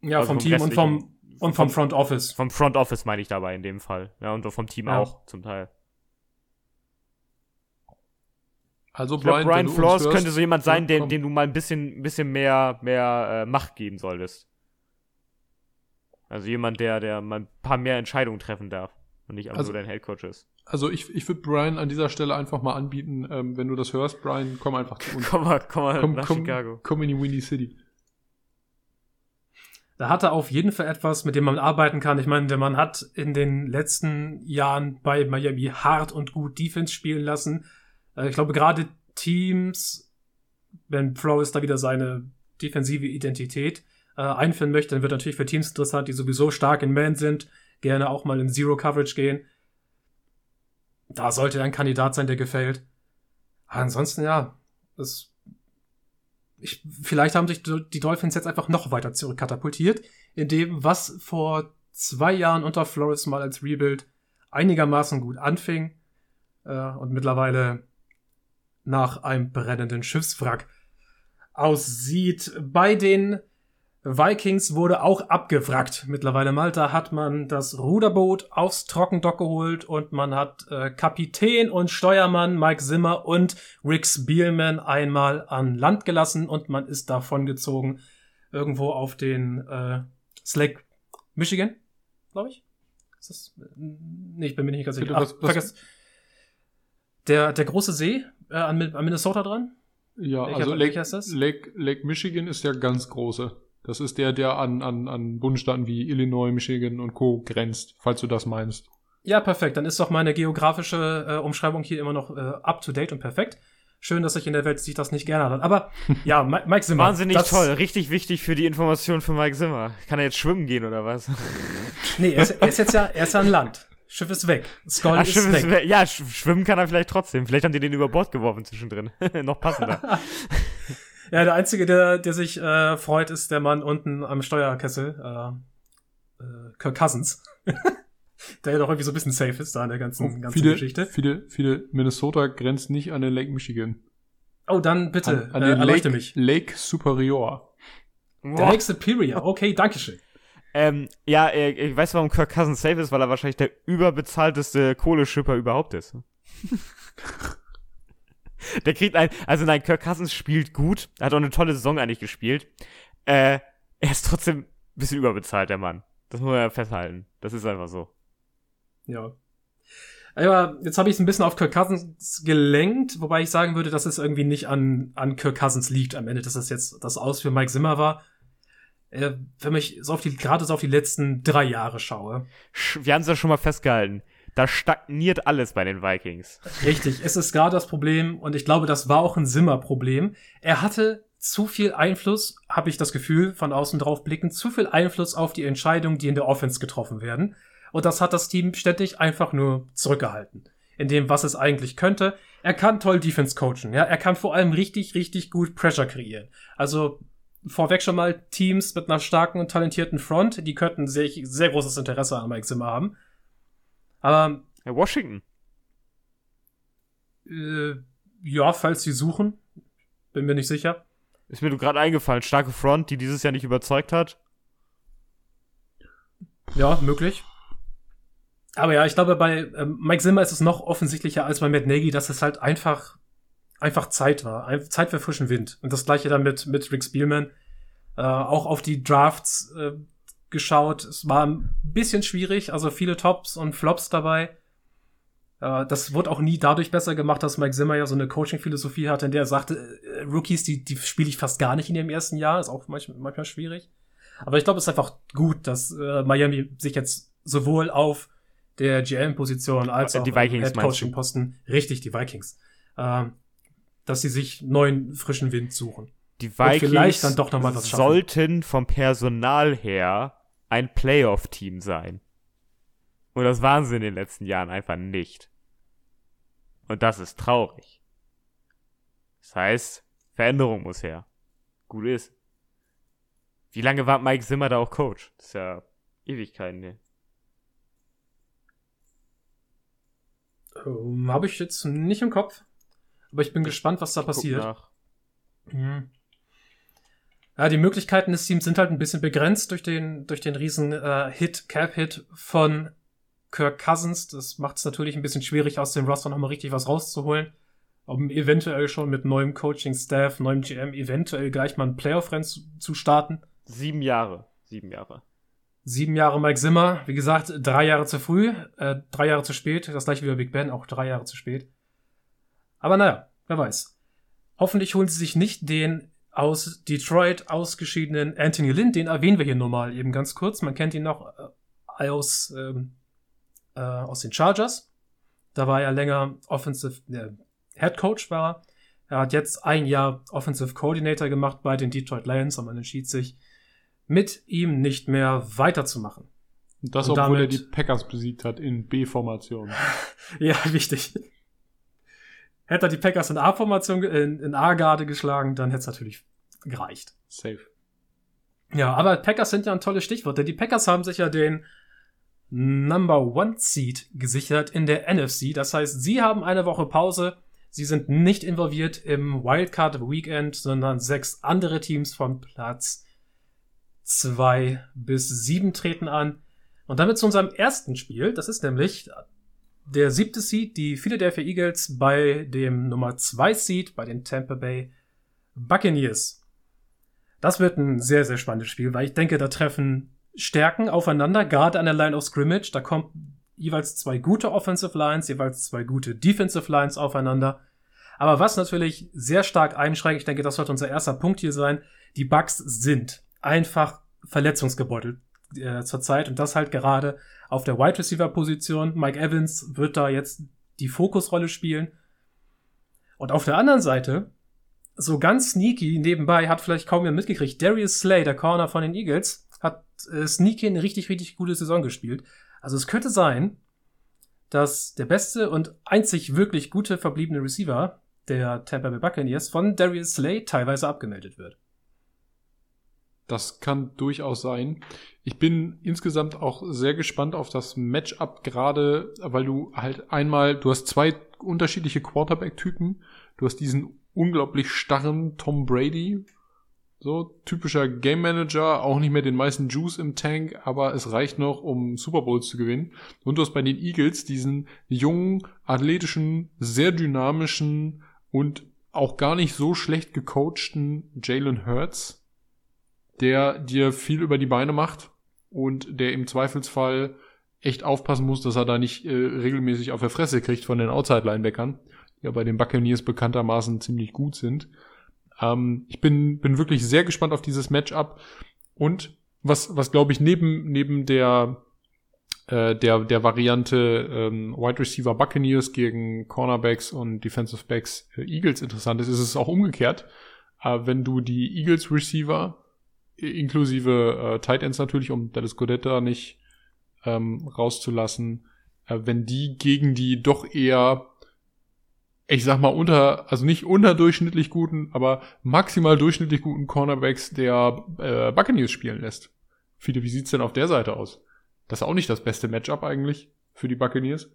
Ja, also vom, vom Team und vom und vom Front Office. Vom Front Office meine ich dabei in dem Fall. Ja, und vom Team ja. auch zum Teil. Also Brian, glaub, Brian Flores könnte so jemand sein, dem, dem du mal ein bisschen, bisschen mehr, mehr äh, Macht geben solltest. Also jemand, der, der mal ein paar mehr Entscheidungen treffen darf und nicht einfach also, nur dein Headcoach ist. Also ich, ich würde Brian an dieser Stelle einfach mal anbieten, ähm, wenn du das hörst, Brian, komm einfach zu uns. komm mal, komm mal komm, nach komm, Chicago. Komm in die Windy City. Da hat er auf jeden Fall etwas, mit dem man arbeiten kann. Ich meine, der Mann hat in den letzten Jahren bei Miami hart und gut Defense spielen lassen. Äh, ich glaube, gerade Teams, wenn Flores da wieder seine defensive Identität äh, einführen möchte, dann wird natürlich für Teams interessant, die sowieso stark in Man sind, gerne auch mal in Zero Coverage gehen. Da sollte er ein Kandidat sein, der gefällt. Ansonsten ja, es ich, vielleicht haben sich die Dolphins jetzt einfach noch weiter zurückkatapultiert, in dem, was vor zwei Jahren unter Flores mal als Rebuild einigermaßen gut anfing äh, und mittlerweile nach einem brennenden Schiffswrack aussieht. Bei den Vikings wurde auch abgewrackt. Mittlerweile Malta hat man das Ruderboot aufs Trockendock geholt und man hat äh, Kapitän und Steuermann Mike Zimmer und Rick Spielman einmal an Land gelassen und man ist davon gezogen irgendwo auf den äh, Slake, Michigan, glaube ich. Ist das? Nee, ich bin mir nicht ganz sicher. Ach, was, was? Der, der große See äh, an, an Minnesota dran? Ja, Welcher, also Lake, Lake, Lake Michigan ist der ganz große. Das ist der, der an, an, an Bundesstaaten wie Illinois, Michigan und Co. grenzt, falls du das meinst. Ja, perfekt. Dann ist doch meine geografische äh, Umschreibung hier immer noch äh, up to date und perfekt. Schön, dass sich in der Welt sich das nicht gerne hat. Aber ja, Mike Zimmer. Wahnsinnig toll. Richtig wichtig für die Information für Mike Zimmer. Kann er jetzt schwimmen gehen oder was? nee, er ist, er ist jetzt ja, er ist ja an Land. Schiff ist weg. Skull Ach, ist, Schiff weg. ist weg. Ja, schwimmen kann er vielleicht trotzdem. Vielleicht haben die den über Bord geworfen zwischendrin. Noch passender. Ja, der Einzige, der, der sich äh, freut, ist der Mann unten am Steuerkessel, äh, äh, Kirk Cousins. der ja doch irgendwie so ein bisschen safe ist da in der ganzen, oh, ganzen viele, Geschichte. Viele, viele Minnesota grenzt nicht an den Lake Michigan. Oh, dann bitte, an, an den äh, Lake, mich. Lake Superior. Der Lake Superior, okay, dankeschön. Ähm, ja, äh, ich weiß, warum Kirk Cousins safe ist, weil er wahrscheinlich der überbezahlteste Kohleschipper überhaupt ist. Der kriegt ein, also nein, Kirk Cousins spielt gut, hat auch eine tolle Saison eigentlich gespielt. Äh, er ist trotzdem ein bisschen überbezahlt, der Mann. Das muss man ja festhalten. Das ist einfach so. Ja. Aber jetzt habe ich es ein bisschen auf Kirk Cousins gelenkt, wobei ich sagen würde, dass es irgendwie nicht an, an Kirk Cousins liegt am Ende, dass es jetzt das Aus für Mike Zimmer war. Äh, wenn ich so auf die, gerade so auf die letzten drei Jahre schaue. Wir haben es ja schon mal festgehalten. Da stagniert alles bei den Vikings. Richtig, es ist gerade das Problem und ich glaube, das war auch ein Simmer-Problem. Er hatte zu viel Einfluss, habe ich das Gefühl, von außen drauf blicken, zu viel Einfluss auf die Entscheidungen, die in der Offense getroffen werden. Und das hat das Team ständig einfach nur zurückgehalten. In dem, was es eigentlich könnte. Er kann toll Defense coachen, ja. Er kann vor allem richtig, richtig gut Pressure kreieren. Also, vorweg schon mal Teams mit einer starken und talentierten Front, die könnten sehr, sehr großes Interesse an Mike Zimmer haben. Aber. Ja, Washington. Äh, ja, falls sie suchen. Bin mir nicht sicher. Ist mir gerade eingefallen. Starke Front, die dieses Jahr nicht überzeugt hat. Ja, möglich. Aber ja, ich glaube, bei ähm, Mike Zimmer ist es noch offensichtlicher als bei Matt Nagy, dass es halt einfach, einfach Zeit war. Zeit für frischen Wind. Und das gleiche dann mit, mit Rick Spielman. Äh, auch auf die Drafts äh, geschaut. Es war ein bisschen schwierig, also viele Tops und Flops dabei. Äh, das wurde auch nie dadurch besser gemacht, dass Mike Zimmer ja so eine Coaching-Philosophie hatte, in der er sagte, äh, Rookies, die, die spiele ich fast gar nicht in ihrem ersten Jahr. Ist auch manchmal, manchmal schwierig. Aber ich glaube, es ist einfach gut, dass äh, Miami sich jetzt sowohl auf der GM-Position als die auch Vikings Head-Coaching-Posten, richtig, die Vikings, äh, dass sie sich neuen, frischen Wind suchen. Die Vikings sollten vom Personal her ein Playoff-Team sein. Und das waren sie in den letzten Jahren einfach nicht. Und das ist traurig. Das heißt, Veränderung muss her. Gut ist. Wie lange war Mike Zimmer da auch Coach? Das ist ja Ewigkeiten, ne? Um, ähm, Habe ich jetzt nicht im Kopf. Aber ich bin gespannt, was da passiert. Mhm. Ja, die Möglichkeiten des Teams sind halt ein bisschen begrenzt durch den, durch den riesen äh, Hit, Cap-Hit von Kirk Cousins. Das macht es natürlich ein bisschen schwierig, aus dem Roster nochmal richtig was rauszuholen. Um eventuell schon mit neuem Coaching-Staff, neuem GM, eventuell gleich mal ein Playoff-Rennen zu, zu starten. Sieben Jahre. Sieben Jahre. Sieben Jahre Mike Zimmer. Wie gesagt, drei Jahre zu früh, äh, drei Jahre zu spät. Das gleiche wie bei Big Ben, auch drei Jahre zu spät. Aber naja, wer weiß. Hoffentlich holen sie sich nicht den aus Detroit ausgeschiedenen Anthony Lynn, den erwähnen wir hier nur mal eben ganz kurz. Man kennt ihn noch äh, aus, ähm, äh, aus den Chargers. Da war er länger Offensive äh, Head Coach war er. Er hat jetzt ein Jahr Offensive Coordinator gemacht bei den Detroit Lions und man entschied sich, mit ihm nicht mehr weiterzumachen. Das, und obwohl damit, er die Packers besiegt hat in B-Formation. ja, wichtig. Hätte er die Packers in A-Formation, in, in A-Garde geschlagen, dann hätte es natürlich gereicht. Safe. Ja, aber Packers sind ja ein tolles Stichwort, denn die Packers haben sich ja den Number One Seed gesichert in der NFC. Das heißt, sie haben eine Woche Pause. Sie sind nicht involviert im Wildcard Weekend, sondern sechs andere Teams von Platz zwei bis sieben treten an. Und damit zu unserem ersten Spiel. Das ist nämlich der siebte Seed, die Philadelphia Eagles bei dem Nummer zwei Seed, bei den Tampa Bay Buccaneers. Das wird ein sehr, sehr spannendes Spiel, weil ich denke, da treffen Stärken aufeinander, gerade an der Line of Scrimmage. Da kommen jeweils zwei gute Offensive Lines, jeweils zwei gute Defensive Lines aufeinander. Aber was natürlich sehr stark einschränkt, ich denke, das sollte unser erster Punkt hier sein, die Bugs sind einfach verletzungsgebeutelt äh, zurzeit und das halt gerade auf der Wide Receiver Position. Mike Evans wird da jetzt die Fokusrolle spielen. Und auf der anderen Seite, so ganz sneaky nebenbei, hat vielleicht kaum jemand mitgekriegt, Darius Slay, der Corner von den Eagles, hat äh, Sneaky eine richtig, richtig gute Saison gespielt. Also es könnte sein, dass der beste und einzig wirklich gute verbliebene Receiver der Tampa Bay Buccaneers von Darius Slay teilweise abgemeldet wird. Das kann durchaus sein. Ich bin insgesamt auch sehr gespannt auf das Matchup, gerade weil du halt einmal, du hast zwei unterschiedliche Quarterback-Typen. Du hast diesen unglaublich starren Tom Brady, so, typischer Game Manager, auch nicht mehr den meisten Juice im Tank, aber es reicht noch, um Super Bowls zu gewinnen. Und du hast bei den Eagles diesen jungen, athletischen, sehr dynamischen und auch gar nicht so schlecht gecoachten Jalen Hurts, der dir viel über die Beine macht und der im Zweifelsfall echt aufpassen muss, dass er da nicht äh, regelmäßig auf der Fresse kriegt von den Outside-Linebackern, die ja bei den Buccaneers bekanntermaßen ziemlich gut sind. Ähm, ich bin, bin wirklich sehr gespannt auf dieses Matchup. Und was, was glaube ich, neben, neben der, äh, der, der Variante ähm, Wide Receiver Buccaneers gegen Cornerbacks und Defensive Backs äh, Eagles interessant ist, ist es auch umgekehrt. Äh, wenn du die Eagles Receiver inklusive äh, Tight Ends natürlich, um Dallas Godetta nicht ähm, rauszulassen, äh, wenn die gegen die doch eher ich sag mal, unter, also nicht unterdurchschnittlich guten, aber maximal durchschnittlich guten Cornerbacks der äh, Buccaneers spielen lässt. Viele, wie sieht's denn auf der Seite aus? Das ist auch nicht das beste Matchup eigentlich für die Buccaneers.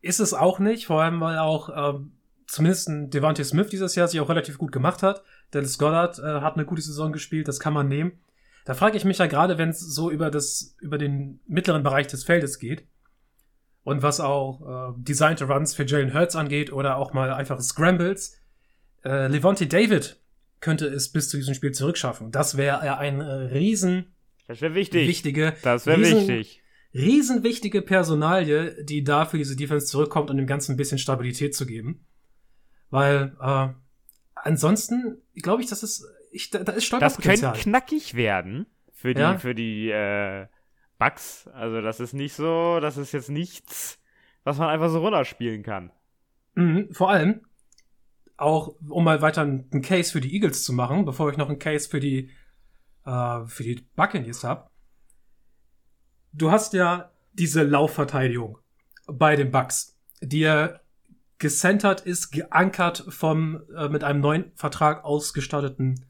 Ist es auch nicht, vor allem weil auch ähm, zumindest ein Devante Smith dieses Jahr sich auch relativ gut gemacht hat. Dennis Goddard äh, hat eine gute Saison gespielt, das kann man nehmen. Da frage ich mich ja gerade, wenn es so über das über den mittleren Bereich des Feldes geht, und was auch äh, designte Runs für Jalen Hurts angeht oder auch mal einfache Scrambles. Äh, Levante David könnte es bis zu diesem Spiel zurückschaffen. Das wäre ein äh, riesen das wäre wichtig. Wichtige, das wäre wichtig. Riesenwichtige Personalie, die da für diese Defense zurückkommt, um dem Ganzen ein bisschen Stabilität zu geben. Weil äh, ansonsten glaube ich, das ist ich, da, da ist Stolperpotenzial. Das könnte knackig werden für die ja? für die äh, Bugs. Also das ist nicht so, das ist jetzt nichts, was man einfach so runterspielen kann. Mhm, vor allem, auch um mal weiter einen Case für die Eagles zu machen, bevor ich noch einen Case für die, äh, für die Buccaneers habe. Du hast ja diese Laufverteidigung bei den Bucks, die ja gecentert ist, geankert vom äh, mit einem neuen Vertrag ausgestatteten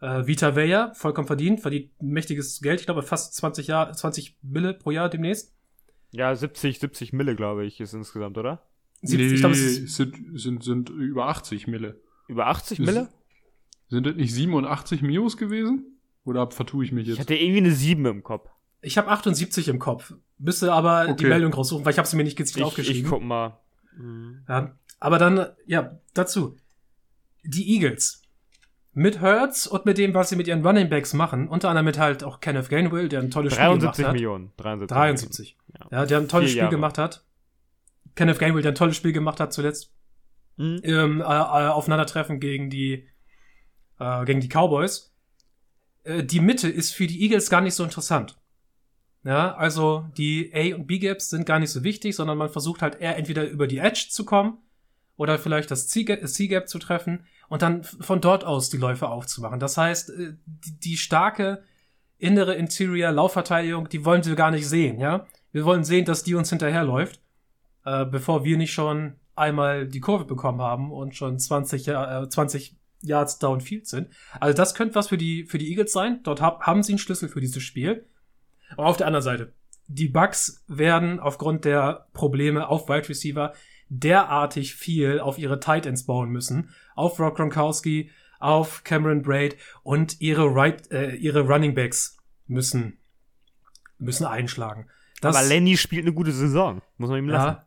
äh, Vita Vea, vollkommen verdient, verdient mächtiges Geld, ich glaube fast 20 Jahr, 20 Mille pro Jahr demnächst. Ja, 70, 70 Mille, glaube ich, ist insgesamt, oder? 70, nee, ich glaube, es sind, sind, sind über 80 Mille. Über 80 Mille? Sind das nicht 87 Mios gewesen? Oder vertue ich mich jetzt? Ich hatte irgendwie eine 7 im Kopf. Ich habe 78 im Kopf. Müsste aber okay. die Meldung raussuchen, weil ich habe sie mir nicht gezielt aufgeschrieben. Ich guck mal. Mhm. Ja, aber dann, ja, dazu. Die Eagles mit Hurts und mit dem, was sie mit ihren Running Backs machen, unter anderem mit halt auch Kenneth Gainwell, der ein tolles Spiel gemacht hat. 73 Millionen. 73. 73. Millionen. Ja. ja, der ein tolles Spiel gemacht hat. Kenneth Gainwell, der ein tolles Spiel gemacht hat zuletzt. Mhm. Im äh, äh, Aufeinandertreffen gegen die, äh, gegen die Cowboys. Äh, die Mitte ist für die Eagles gar nicht so interessant. Ja, also die A- und B-Gaps sind gar nicht so wichtig, sondern man versucht halt eher entweder über die Edge zu kommen oder vielleicht das C-Gap zu treffen und dann von dort aus die Läufe aufzumachen. Das heißt, äh, die, die starke innere Interior Laufverteidigung, die wollen wir gar nicht sehen, ja. Wir wollen sehen, dass die uns hinterherläuft, äh, bevor wir nicht schon einmal die Kurve bekommen haben und schon 20, äh, 20 Yards downfield sind. Also das könnte was für die, für die Eagles sein. Dort hab, haben sie einen Schlüssel für dieses Spiel. Aber auf der anderen Seite, die Bucks werden aufgrund der Probleme auf Wide Receiver derartig viel auf ihre Tight Ends bauen müssen. Auf Rock Gronkowski, auf Cameron Braid und ihre, right, äh, ihre Running Backs müssen, müssen einschlagen. Das, Aber Lenny spielt eine gute Saison, muss man ihm lassen. Ja,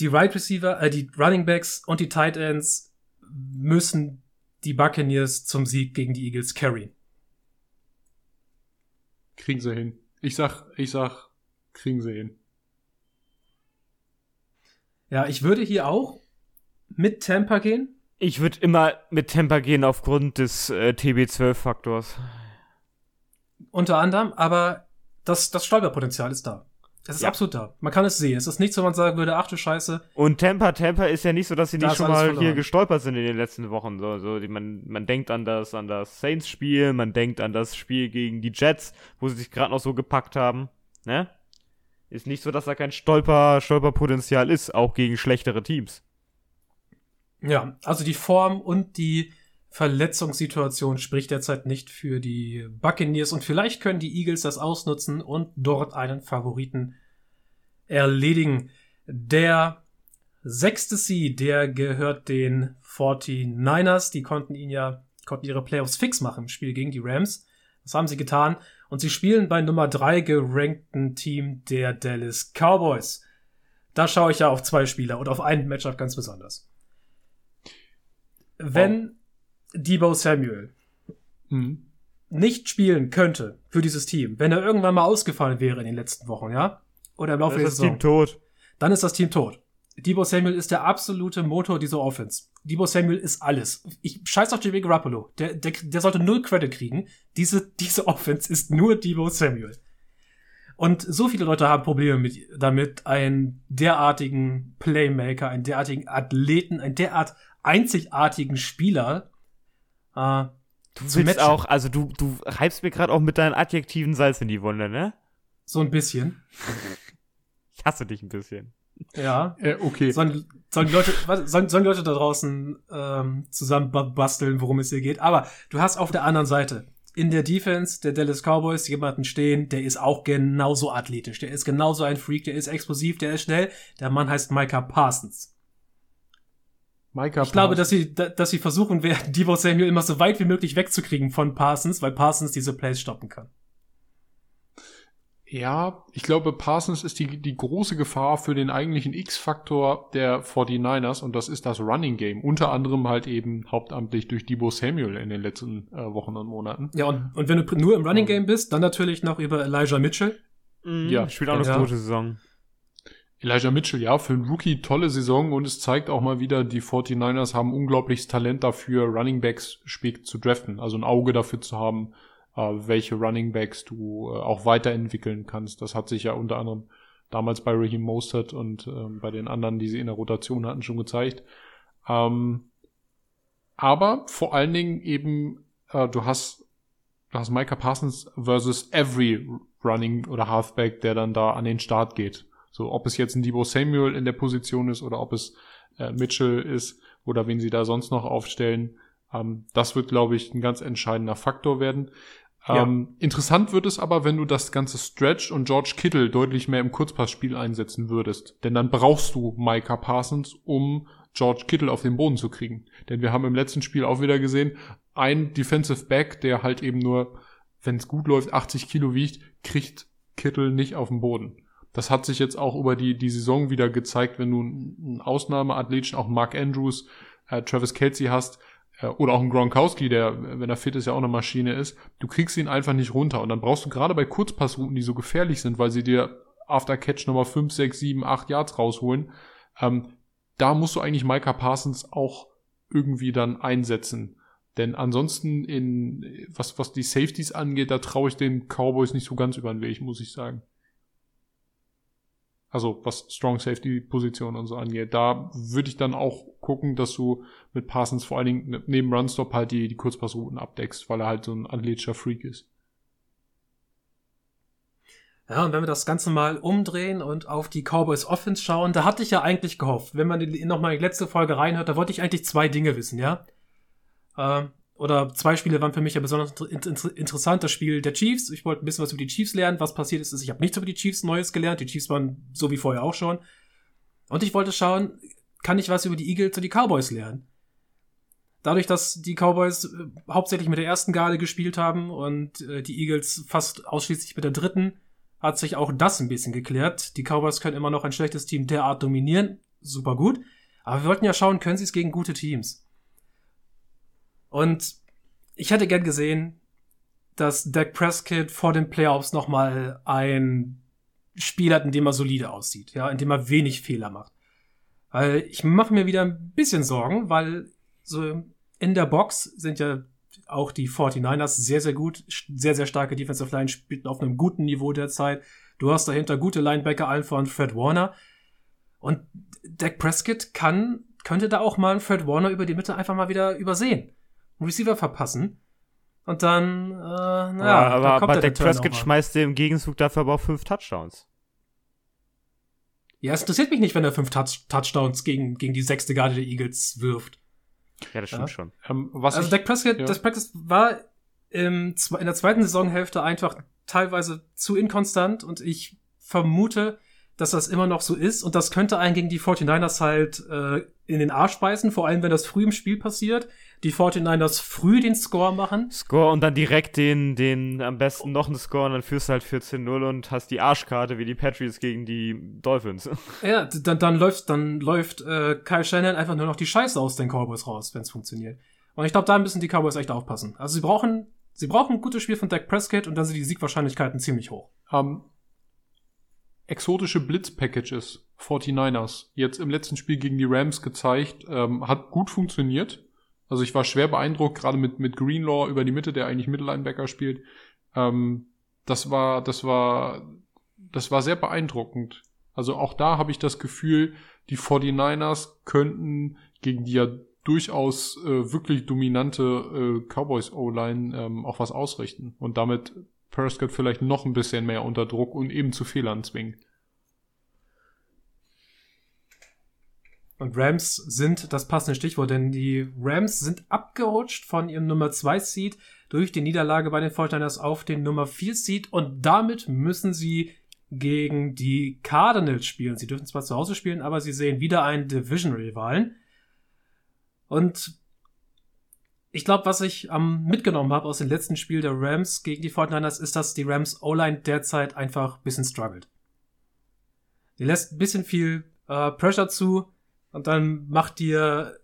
die Right Receiver, äh, die Running Backs und die Tight Ends müssen die Buccaneers zum Sieg gegen die Eagles carryen. Kriegen sie hin. Ich sag, ich sag, kriegen sie hin. Ja, ich würde hier auch mit Tampa gehen. Ich würde immer mit Tampa gehen aufgrund des äh, TB12-Faktors. Unter anderem, aber das, das Stolperpotenzial ist da. Es ist ja. absolut da. Man kann es sehen. Es ist nichts, wo man sagen würde, ach du Scheiße. Und Tampa, Tampa ist ja nicht so, dass sie nicht schon mal verloren. hier gestolpert sind in den letzten Wochen. So, so, man, man denkt an das, an das Saints-Spiel, man denkt an das Spiel gegen die Jets, wo sie sich gerade noch so gepackt haben. Ne? Ist nicht so, dass da kein Stolper, Stolperpotenzial ist, auch gegen schlechtere Teams. Ja, also die Form und die Verletzungssituation spricht derzeit nicht für die Buccaneers und vielleicht können die Eagles das ausnutzen und dort einen Favoriten erledigen. Der sechste Seed, der gehört den 49ers. Die konnten ihn ja, konnten ihre Playoffs fix machen im Spiel gegen die Rams. Das haben sie getan. Und sie spielen bei Nummer drei gerankten Team der Dallas Cowboys. Da schaue ich ja auf zwei Spieler und auf einen Matchup ganz besonders. Wenn Debo Samuel mhm. nicht spielen könnte für dieses Team, wenn er irgendwann mal ausgefallen wäre in den letzten Wochen, ja? Oder im Laufe der Saison. Ist das Team tot. Dann ist das Team tot. Debo Samuel ist der absolute Motor dieser Offense. Debo Samuel ist alles. Ich scheiß auf Jimmy Garoppolo. Der, der, der sollte null Credit kriegen. Diese, diese Offense ist nur Debo Samuel. Und so viele Leute haben Probleme mit, damit, einen derartigen Playmaker, einen derartigen Athleten, einen derart einzigartigen Spieler äh, du willst matchen. auch, also du, du reibst mir gerade auch mit deinen Adjektiven Salz in die Wunde, ne? So ein bisschen. ich hasse dich ein bisschen. Ja. Äh, okay. Sollen, sollen, Leute, sollen, sollen Leute da draußen ähm, zusammen basteln, worum es hier geht. Aber du hast auf der anderen Seite in der Defense der Dallas Cowboys jemanden stehen, der ist auch genauso athletisch. Der ist genauso ein Freak, der ist explosiv, der ist schnell. Der Mann heißt Micah Parsons. Micah ich glaube, dass sie, dass sie versuchen werden, Devo Samuel immer so weit wie möglich wegzukriegen von Parsons, weil Parsons diese Plays stoppen kann. Ja, ich glaube, Parsons ist die, die große Gefahr für den eigentlichen X-Faktor der 49ers und das ist das Running Game. Unter anderem halt eben hauptamtlich durch Debo Samuel in den letzten äh, Wochen und Monaten. Ja, und, und wenn du nur im Running Game bist, dann natürlich noch über Elijah Mitchell. Mhm, ja, spielt auch eine ja. gute Saison. Elijah Mitchell, ja, für einen Rookie tolle Saison und es zeigt auch mal wieder, die 49ers haben unglaubliches Talent dafür, Running Backs spät zu draften, also ein Auge dafür zu haben, äh, welche Running Backs du äh, auch weiterentwickeln kannst. Das hat sich ja unter anderem damals bei Raheem Mostert und ähm, bei den anderen, die sie in der Rotation hatten, schon gezeigt. Ähm, aber vor allen Dingen eben, äh, du hast, du hast Micah Parsons versus every Running oder Halfback, der dann da an den Start geht. So, ob es jetzt ein Debo Samuel in der Position ist oder ob es äh, Mitchell ist oder wen sie da sonst noch aufstellen. Ähm, das wird, glaube ich, ein ganz entscheidender Faktor werden. Ja. Ähm, interessant wird es aber, wenn du das ganze Stretch und George Kittle deutlich mehr im Kurzpassspiel einsetzen würdest. Denn dann brauchst du Micah Parsons, um George Kittle auf den Boden zu kriegen. Denn wir haben im letzten Spiel auch wieder gesehen, ein Defensive Back, der halt eben nur, wenn es gut läuft, 80 Kilo wiegt, kriegt Kittle nicht auf den Boden. Das hat sich jetzt auch über die, die Saison wieder gezeigt, wenn du einen Ausnahmeathleten, auch Mark Andrews, äh, Travis Kelsey hast, äh, oder auch ein Gronkowski, der, wenn er fit ist, ja auch eine Maschine ist, du kriegst ihn einfach nicht runter. Und dann brauchst du gerade bei Kurzpassrouten, die so gefährlich sind, weil sie dir After Catch Nummer 5, 6, 7, 8 Yards rausholen, ähm, da musst du eigentlich Micah Parsons auch irgendwie dann einsetzen. Denn ansonsten in, was, was die Safeties angeht, da traue ich den Cowboys nicht so ganz über den Weg, muss ich sagen. Also was Strong Safety Position und so angeht. Da würde ich dann auch gucken, dass du mit Parsons vor allen Dingen neben Runstop halt die, die Kurzpassrouten abdeckst, weil er halt so ein athletischer Freak ist. Ja, und wenn wir das Ganze mal umdrehen und auf die Cowboys Offense schauen, da hatte ich ja eigentlich gehofft, wenn man nochmal die letzte Folge reinhört, da wollte ich eigentlich zwei Dinge wissen, ja. Äh, oder zwei Spiele waren für mich ja besonders inter interessant. Das Spiel der Chiefs. Ich wollte ein bisschen was über die Chiefs lernen. Was passiert ist, ist ich habe nichts über die Chiefs Neues gelernt. Die Chiefs waren so wie vorher auch schon. Und ich wollte schauen, kann ich was über die Eagles und die Cowboys lernen? Dadurch, dass die Cowboys äh, hauptsächlich mit der ersten Garde gespielt haben und äh, die Eagles fast ausschließlich mit der dritten, hat sich auch das ein bisschen geklärt. Die Cowboys können immer noch ein schlechtes Team derart dominieren. Super gut. Aber wir wollten ja schauen, können sie es gegen gute Teams? Und ich hätte gern gesehen, dass Dak Prescott vor den Playoffs nochmal ein Spiel hat, in dem er solide aussieht, ja, in dem er wenig Fehler macht. Weil ich mache mir wieder ein bisschen Sorgen, weil so in der Box sind ja auch die 49ers sehr, sehr gut, sehr, sehr starke Defensive Line, spielten auf einem guten Niveau derzeit. Du hast dahinter gute Linebacker, allen voran Fred Warner. Und Dak Prescott kann, könnte da auch mal einen Fred Warner über die Mitte einfach mal wieder übersehen. Receiver verpassen. Und dann, äh, naja, aber, aber, aber Dak Prescott schmeißt dir im Gegenzug dafür aber auch fünf Touchdowns. Ja, es interessiert mich nicht, wenn er fünf Touch Touchdowns gegen, gegen die sechste Garde der Eagles wirft. Ja, das stimmt ja. schon. Ähm, also Dak Prescott, ja. das Practice war im, in der zweiten Saisonhälfte einfach teilweise zu inkonstant und ich vermute, dass das immer noch so ist und das könnte einen gegen die 49ers halt äh, in den Arsch beißen, vor allem wenn das früh im Spiel passiert die 49ers früh den Score machen. Score und dann direkt den, den am besten noch einen Score und dann führst du halt 14-0 und hast die Arschkarte wie die Patriots gegen die Dolphins. Ja, dann, dann läuft, dann läuft äh, Kyle Shannon einfach nur noch die Scheiße aus den Cowboys raus, wenn es funktioniert. Und ich glaube, da müssen die Cowboys echt aufpassen. Also sie brauchen, sie brauchen ein gutes Spiel von Dak Prescott und dann sind die Siegwahrscheinlichkeiten ziemlich hoch. Um, ähm, exotische Blitz-Packages, 49ers, jetzt im letzten Spiel gegen die Rams gezeigt, ähm, hat gut funktioniert. Also ich war schwer beeindruckt, gerade mit, mit Greenlaw über die Mitte, der eigentlich Mittellinebacker spielt. Ähm, das war, das war, das war sehr beeindruckend. Also auch da habe ich das Gefühl, die 49ers könnten gegen die ja durchaus äh, wirklich dominante äh, Cowboys O-Line ähm, auch was ausrichten und damit Prescott vielleicht noch ein bisschen mehr unter Druck und eben zu Fehlern zwingen. Und Rams sind das passende Stichwort, denn die Rams sind abgerutscht von ihrem Nummer 2 Seed durch die Niederlage bei den Fortiners auf den Nummer 4 Seed und damit müssen sie gegen die Cardinals spielen. Sie dürfen zwar zu Hause spielen, aber sie sehen wieder einen Division-Rivalen. Und ich glaube, was ich ähm, mitgenommen habe aus dem letzten Spiel der Rams gegen die Fortiners, ist, dass die Rams O-Line derzeit einfach ein bisschen struggelt. Die lässt ein bisschen viel äh, Pressure zu und dann macht dir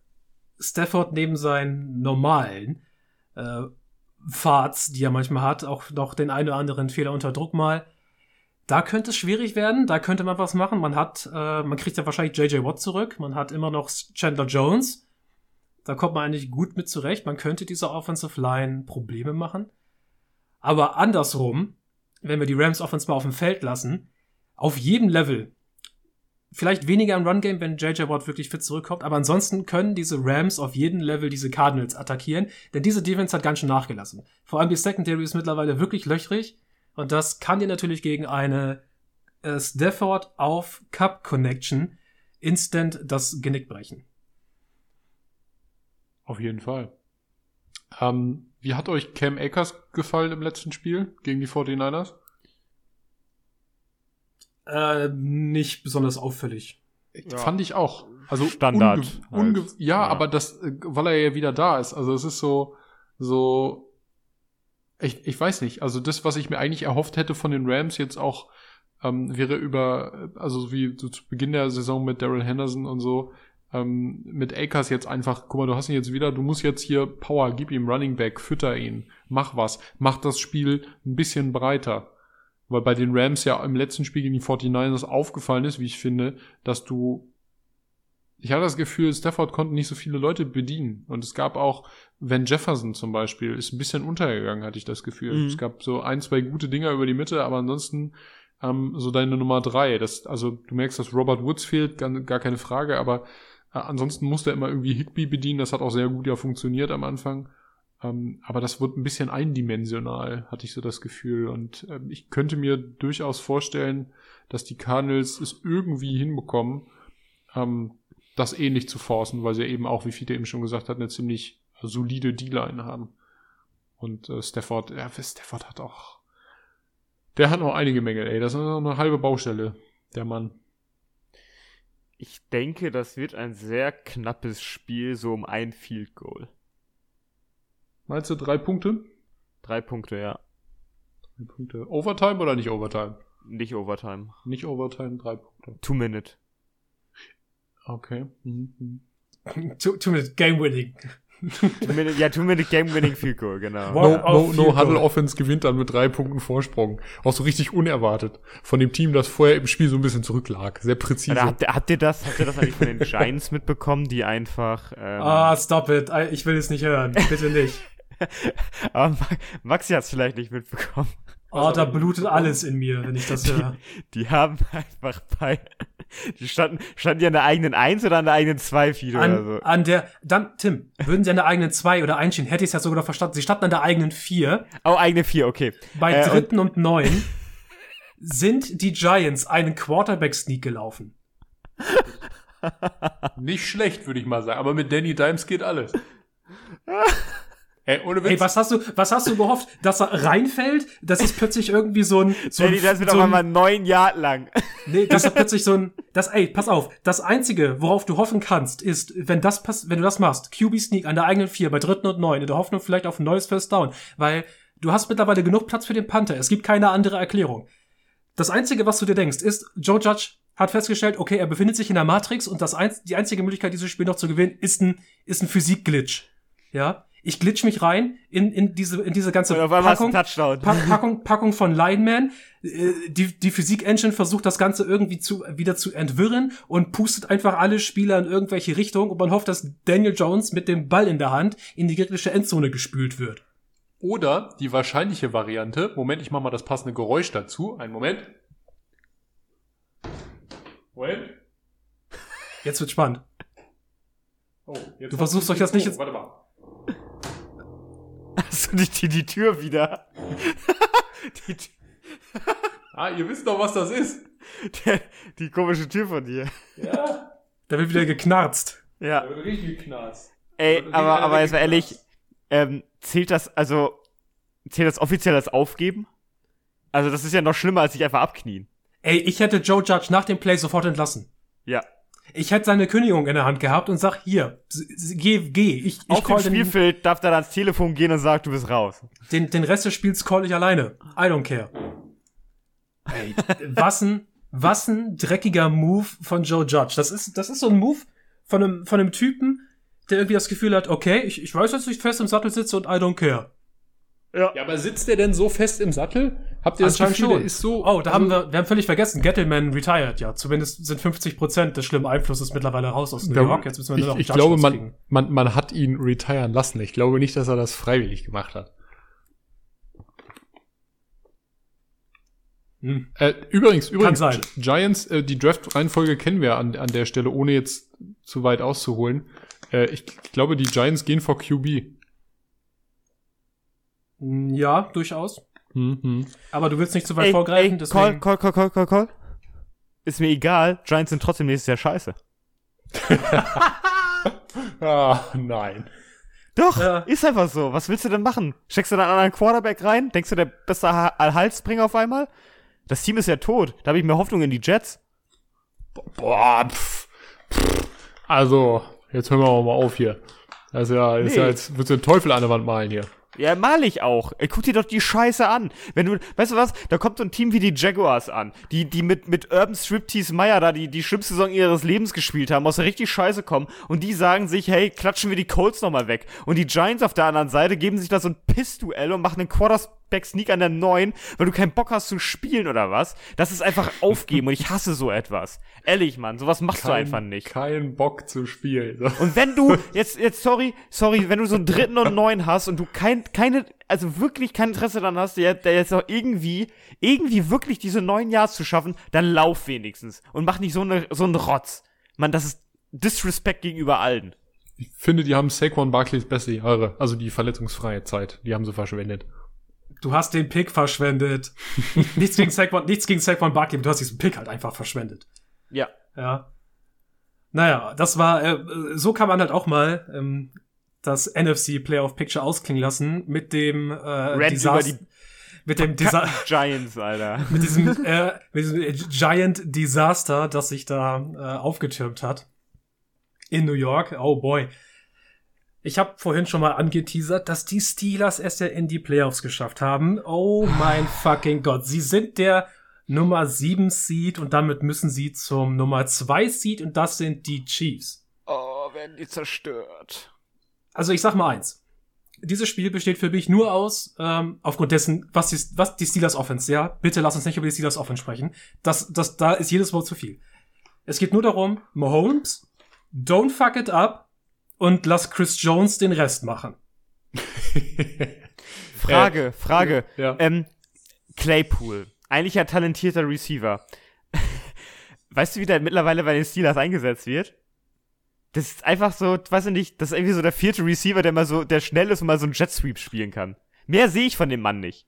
Stafford neben seinen normalen äh, Farts, die er manchmal hat, auch noch den einen oder anderen Fehler unter Druck mal. Da könnte es schwierig werden, da könnte man was machen. Man hat, äh, man kriegt ja wahrscheinlich JJ Watt zurück, man hat immer noch Chandler Jones. Da kommt man eigentlich gut mit zurecht. Man könnte dieser Offensive Line Probleme machen. Aber andersrum, wenn wir die Rams Offense mal auf dem Feld lassen, auf jedem Level Vielleicht weniger im Run-Game, wenn JJ Watt wirklich fit zurückkommt, aber ansonsten können diese Rams auf jedem Level diese Cardinals attackieren, denn diese Defense hat ganz schön nachgelassen. Vor allem die Secondary ist mittlerweile wirklich löchrig und das kann dir natürlich gegen eine äh, Stafford auf Cup Connection instant das Genick brechen. Auf jeden Fall. Ähm, wie hat euch Cam Akers gefallen im letzten Spiel gegen die 49ers? Äh, nicht besonders auffällig. Ja. Fand ich auch. Also Standard. Halt. ja, ja, aber das, äh, weil er ja wieder da ist. Also es ist so, so, ich, ich weiß nicht. Also das, was ich mir eigentlich erhofft hätte von den Rams jetzt auch, ähm, wäre über, also wie so zu Beginn der Saison mit Daryl Henderson und so, ähm, mit Akers jetzt einfach, guck mal, du hast ihn jetzt wieder, du musst jetzt hier Power, gib ihm Running Back, fütter ihn, mach was, mach das Spiel ein bisschen breiter. Weil bei den Rams ja im letzten Spiel gegen die 49ers aufgefallen ist, wie ich finde, dass du ich hatte das Gefühl, Stafford konnte nicht so viele Leute bedienen. Und es gab auch, Van Jefferson zum Beispiel, ist ein bisschen untergegangen, hatte ich das Gefühl. Mhm. Es gab so ein, zwei gute Dinger über die Mitte, aber ansonsten ähm, so deine Nummer drei. Das, also du merkst, dass Robert Woods fehlt, gar, gar keine Frage, aber äh, ansonsten musste er immer irgendwie Higby bedienen. Das hat auch sehr gut ja funktioniert am Anfang. Ähm, aber das wird ein bisschen eindimensional, hatte ich so das Gefühl. Und ähm, ich könnte mir durchaus vorstellen, dass die Cardinals es irgendwie hinbekommen, ähm, das ähnlich zu forcen, weil sie eben auch, wie Fiete eben schon gesagt hat, eine ziemlich solide D-Line haben. Und äh, Stafford, ja, Stafford hat auch, der hat noch einige Mängel, ey. Das ist noch eine halbe Baustelle, der Mann. Ich denke, das wird ein sehr knappes Spiel, so um ein Field Goal. Meinst du drei Punkte? Drei Punkte, ja. Drei Punkte. Overtime oder nicht Overtime? Nicht Overtime. Nicht Overtime, drei Punkte. Two Minute. Okay. Mhm. Two, two Minute Game Winning. two minute, ja, Two Minute Game Winning Field Goal, genau. No, no, no Huddle Offense gewinnt dann mit drei Punkten Vorsprung. Auch so richtig unerwartet. Von dem Team, das vorher im Spiel so ein bisschen zurücklag. Sehr präzise. Habt ihr, habt ihr das, habt ihr das eigentlich von den Giants mitbekommen, die einfach, ähm, Ah, stop it. Ich will es nicht hören. Bitte nicht. Aber Maxi hat es vielleicht nicht mitbekommen. Oh, da blutet alles in mir, wenn ich das höre. Die, die haben einfach bei. Die standen, standen die an der eigenen 1 oder an der eigenen 2 Feed an, oder so? An der, dann, Tim, würden sie an der eigenen 2 oder 1 stehen, hätte ich es ja sogar noch verstanden. Sie standen an der eigenen 4. Oh, eigene 4, okay. Bei äh, dritten und, und 9 sind die Giants einen Quarterback-Sneak gelaufen. Nicht schlecht, würde ich mal sagen, aber mit Danny Dimes geht alles. Ey, ohne Witz. Ey, was hast du, was hast du gehofft, dass er reinfällt? Das ist plötzlich irgendwie so ein, so Danny, das wird so aber mal neun Jahre lang. Nee, das ist plötzlich so ein, das, ey, pass auf. Das einzige, worauf du hoffen kannst, ist, wenn das pass, wenn du das machst, QB Sneak an der eigenen vier, bei dritten und neun, in der Hoffnung vielleicht auf ein neues First Down, weil du hast mittlerweile genug Platz für den Panther. Es gibt keine andere Erklärung. Das einzige, was du dir denkst, ist, Joe Judge hat festgestellt, okay, er befindet sich in der Matrix und das ein, die einzige Möglichkeit, dieses Spiel noch zu gewinnen, ist ein, ist ein Physik-Glitch. Ja, ich glitsch mich rein in, in diese, in diese ganze Packung, Pack, Packung, Packung von Lineman. Äh, die, die Physik-Engine versucht das Ganze irgendwie zu, wieder zu entwirren und pustet einfach alle Spieler in irgendwelche Richtungen und man hofft, dass Daniel Jones mit dem Ball in der Hand in die gegnerische Endzone gespült wird. Oder die wahrscheinliche Variante, Moment, ich mach mal das passende Geräusch dazu. Einen Moment. Moment. Jetzt wird spannend. Oh, jetzt du versuchst euch das nicht jetzt. Warte mal. Hast du nicht die, die Tür wieder? die Tür. ah, ihr wisst doch, was das ist. Der, die komische Tür von dir. Ja. Da wird wieder geknarzt. Ja. Da wird richtig geknarzt. Ey, aber, aber jetzt mal ehrlich, ähm, zählt das, also, zählt das offiziell als Aufgeben? Also, das ist ja noch schlimmer, als sich einfach abknien. Ey, ich hätte Joe Judge nach dem Play sofort entlassen. Ja. Ich hätte seine Kündigung in der Hand gehabt und sag, hier, geh, geh. Ich, ich Auf dem Spielfeld den, darf er ans Telefon gehen und sagt, du bist raus. Den, den Rest des Spiels call ich alleine. I don't care. Ey, was ein, was ein dreckiger Move von Joe Judge. Das ist, das ist so ein Move von einem, von einem Typen, der irgendwie das Gefühl hat, okay, ich, ich weiß, dass ich fest im Sattel sitze und I don't care. Ja. ja, aber sitzt der denn so fest im Sattel? Habt ihr das Gefühl, schon. ist so? Oh, da also, haben wir, wir haben völlig vergessen, Gettleman retired, ja. Zumindest sind 50 Prozent des schlimmen Einflusses mittlerweile raus aus New York. Jetzt müssen wir nur noch Ich, ich glaube, man, man, man hat ihn retiren lassen. Ich glaube nicht, dass er das freiwillig gemacht hat. Hm. Äh, übrigens, übrigens, Giants, äh, die Draft-Reihenfolge kennen wir an, an der Stelle, ohne jetzt zu weit auszuholen. Äh, ich, ich glaube, die Giants gehen vor QB. Ja, durchaus. Mhm. Aber du willst nicht zu weit ey, vorgreifen, ey, deswegen. Call, call, call, call, call. Ist mir egal, Giants sind trotzdem nächstes Jahr scheiße. ah, nein. Doch, ja. ist einfach so. Was willst du denn machen? Steckst du dann an einen Quarterback rein? Denkst du, der beste Halsbringer auf einmal? Das Team ist ja tot. Da habe ich mir Hoffnung in die Jets. Boah, pff, pff. Also, jetzt hören wir mal auf hier. Das ist ja, ist nee. ja jetzt, wird du den Teufel an der Wand malen hier. Ja, mal ich auch. Ey, guck dir doch die Scheiße an. Wenn du, weißt du was? Da kommt so ein Team wie die Jaguars an, die, die mit, mit Urban Striptease Meyer da die, die schlimmste Saison ihres Lebens gespielt haben, aus der richtig Scheiße kommen und die sagen sich, hey, klatschen wir die Colts nochmal weg. Und die Giants auf der anderen Seite geben sich da so ein Piss-Duell und machen einen Quarterback-Sneak an der 9, weil du keinen Bock hast zu spielen oder was. Das ist einfach aufgeben und ich hasse so etwas. Ehrlich, Mann, sowas machst kein, du einfach nicht. Kein Bock zu spielen. Und wenn du, jetzt, jetzt, sorry, sorry, wenn du so einen dritten und neun hast und du kein, keine, also wirklich kein Interesse daran hast, der, der jetzt auch irgendwie, irgendwie wirklich diese neun Jahre zu schaffen, dann lauf wenigstens und mach nicht so, eine, so einen Rotz. Mann, das ist Disrespect gegenüber allen. Ich finde, die haben Saquon Barclays beste Jahre, also die verletzungsfreie Zeit, die haben sie verschwendet. Du hast den Pick verschwendet. nichts gegen Saquon, nichts gegen Saquon Barkley, du hast diesen Pick halt einfach verschwendet. Ja. Ja. Naja, das war, äh, so kann man halt auch mal ähm, das NFC Playoff Picture ausklingen lassen mit dem äh, Desaster, über die mit dem Desa Giants, Alter. mit diesem, äh, mit diesem Giant Disaster, das sich da äh, aufgetürmt hat in New York. Oh boy. Ich habe vorhin schon mal angeteasert, dass die Steelers es ja in die Playoffs geschafft haben. Oh mein fucking Gott. Sie sind der Nummer 7 Seed und damit müssen sie zum Nummer 2 Seed und das sind die Chiefs. Oh, werden die zerstört. Also ich sag mal eins. Dieses Spiel besteht für mich nur aus, ähm, aufgrund dessen, was die, was die Steelers Offense, ja, bitte lass uns nicht über die Steelers Offense sprechen. Das, das, da ist jedes Wort zu viel. Es geht nur darum, Mahomes, don't fuck it up und lass Chris Jones den Rest machen. Frage, Frage. Ja. Ähm, Claypool, eigentlich ein talentierter Receiver. weißt du, wie der mittlerweile bei den Steelers eingesetzt wird? Das ist einfach so, weiß ich nicht, das ist irgendwie so der vierte Receiver, der mal so, der schnell ist und mal so einen Jet Sweep spielen kann. Mehr sehe ich von dem Mann nicht.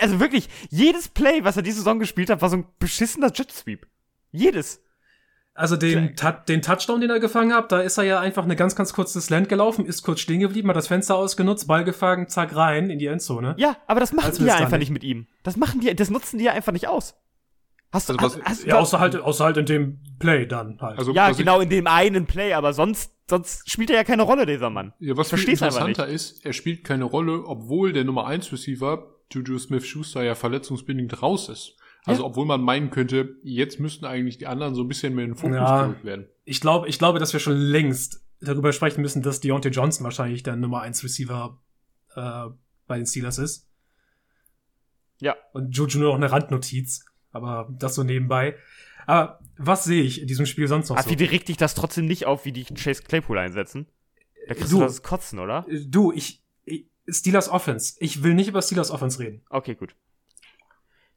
Also wirklich, jedes Play, was er diese Saison gespielt hat, war so ein beschissener Jet Sweep. Jedes. Also den, den Touchdown, den er gefangen hat, da ist er ja einfach eine ganz, ganz kurze Slant gelaufen, ist kurz stehen geblieben, hat das Fenster ausgenutzt, Ball gefangen, zack rein in die Endzone. Ja, aber das machen Als die ja einfach nicht mit ihm. Das machen die, das nutzen die ja einfach nicht aus. Hast du, Also was- hast, hast, Ja, außer halt, außer halt in dem Play dann halt. Also, ja, genau in dem einen Play, aber sonst, sonst spielt er ja keine Rolle, dieser Mann. Ja, was viel interessanter ist, er spielt keine Rolle, obwohl der Nummer 1 Receiver, Juju Smith-Schuster, ja verletzungsbedingt raus ist. Also, obwohl man meinen könnte, jetzt müssten eigentlich die anderen so ein bisschen mehr in den Fokus Ja. gerückt werden. ich glaube, ich glaube, dass wir schon längst darüber sprechen müssen, dass Deontay Johnson wahrscheinlich der Nummer 1 Receiver äh, bei den Steelers ist. Ja. Und Juju nur noch eine Randnotiz, aber das so nebenbei. Aber was sehe ich in diesem Spiel sonst noch Aber so? wie regt dich das trotzdem nicht auf, wie die Chase Claypool einsetzen? Da kriegst Du. du das Kotzen, oder? Äh, Du, ich, ich Steelers Offense. Ich will nicht über Steelers Offense reden. Okay, gut.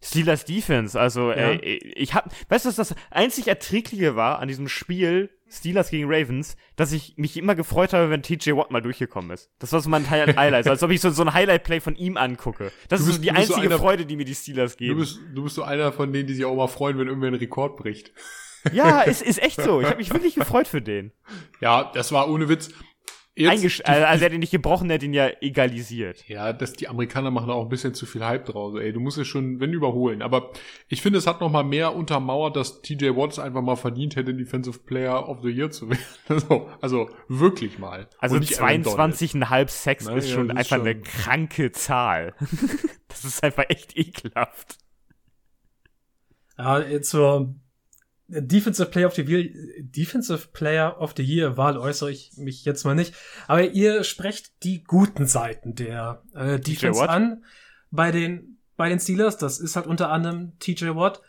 Steelers Defense, also Ja. äh, ich hab, weißt du, was das einzig Erträgliche war an diesem Spiel Steelers gegen Ravens, dass ich mich immer gefreut habe, wenn TJ Watt mal durchgekommen ist. Das war so mein Hi- Highlight, als ob ich so, so ein Highlight-Play von ihm angucke. Das Du ist bist- so die du bist so einzige einer- Freude, die mir die Steelers Du geben. bist, du bist so einer von denen, die sich auch mal freuen, wenn irgendwer einen Rekord bricht. Ja, es ist echt so. Ich habe mich wirklich gefreut für den. Ja, das war ohne Witz. Eingesch die- also er hat ihn nicht gebrochen, er hat ihn ja egalisiert. Ja, dass die Amerikaner machen da auch ein bisschen zu viel Hype draus. Ey, du musst es schon, wenn überholen. Aber ich finde, es hat noch mal mehr untermauert, dass TJ Watts einfach mal verdient hätte, Defensive Player of the Year zu werden. Also, also wirklich mal. Also Und nicht Aaron Donald. 22,5 Sex Nein, ist ja, schon das ist einfach eine schon- kranke Zahl. das ist einfach echt ekelhaft. Ja, äh, zur Defensive Player of the Year, Defensive Player of the Year Wahl äußere ich mich jetzt mal nicht. Aber ihr sprecht die guten Seiten der äh, Defense an bei den, bei den Steelers. Das ist halt unter anderem TJ Watt.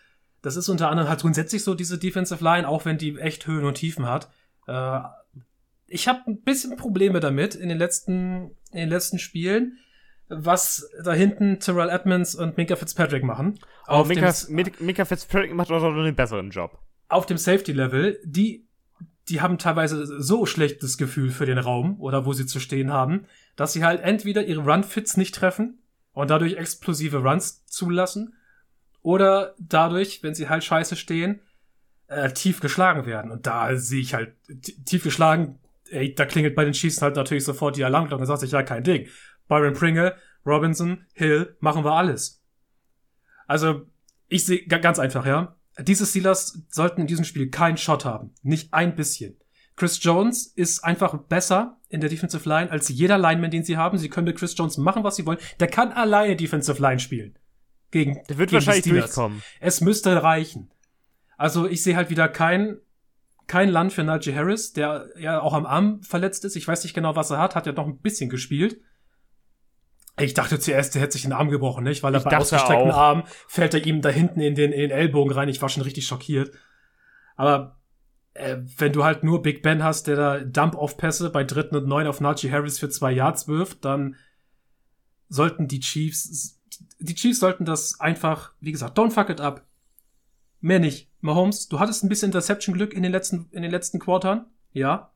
Das ist unter anderem halt grundsätzlich so diese Defensive Line, auch wenn die echt Höhen und Tiefen hat. Äh, ich habe ein bisschen Probleme damit in den letzten, in den letzten Spielen, was da hinten Terrell Edmonds und Minka Fitzpatrick machen. Aber dem- Mika, Mika, Mika Fitzpatrick macht doch noch einen besseren Job. Auf dem Safety-Level, die, die haben teilweise so schlechtes Gefühl für den Raum oder wo sie zu stehen haben, dass sie halt entweder ihre Run-Fits nicht treffen und dadurch explosive Runs zulassen oder dadurch, wenn sie halt scheiße stehen, äh, tief geschlagen werden. Und da sehe ich halt tief geschlagen, ey, da klingelt bei den Chiefs halt natürlich sofort die Alarmglocke und sagt sich, ja, kein Ding. Byron Pringle, Robinson, Hill, machen wir alles. Also, ich sehe ga- ganz einfach, ja. Diese Steelers sollten in diesem Spiel keinen Shot haben. Nicht ein bisschen. Chris Jones ist einfach besser in der Defensive Line als jeder Lineman, den sie haben. Sie können mit Chris Jones machen, was sie wollen. Der kann alleine Defensive Line spielen. Gegen, Der wird gegen die wahrscheinlich Steelers. durchkommen. Es müsste reichen. Also ich sehe halt wieder kein, kein Land für Najee Harris, der ja auch am Arm verletzt ist. Ich weiß nicht genau, was er hat. Hat ja noch ein bisschen gespielt. Ich dachte zuerst, der hätte sich den Arm gebrochen, nicht? Weil er Ich bei ausgestreckten auch. Arm fällt er ihm da hinten in den, in den Ellbogen rein. Ich war schon richtig schockiert. Aber äh, wenn du halt nur Big Ben hast, der da Dump-Off-Pässe bei dritten und neun auf Najee Harris für zwei Yards wirft, dann sollten die Chiefs, die Chiefs sollten das einfach, wie gesagt, don't fuck it up. Mehr nicht. Mahomes, du hattest ein bisschen Interception-Glück in den letzten, in den letzten Quartern. Ja.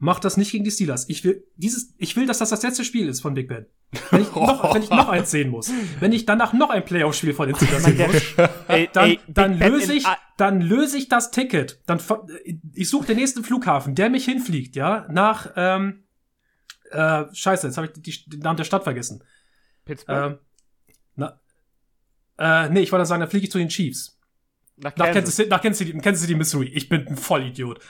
Mach das nicht gegen die Steelers. Ich will dieses, ich will, dass das das letzte Spiel ist von Big Ben. Wenn ich noch, wenn ich noch eins sehen muss. Wenn ich danach noch ein Playoff-Spiel von den Steelers sehen muss, ey, dann, ey, dann löse ich, dann löse ich das Ticket. Dann, ich suche den nächsten Flughafen, der mich hinfliegt, ja, nach, ähm, äh, scheiße, jetzt habe ich die, den Namen der Stadt vergessen. Pittsburgh? Ähm, na, äh, nee, ich wollte sagen, dann fliege ich zu den Chiefs. Nach Kansas, nach Kansas, nach City, Kansas City, Missouri. Ich bin ein Vollidiot.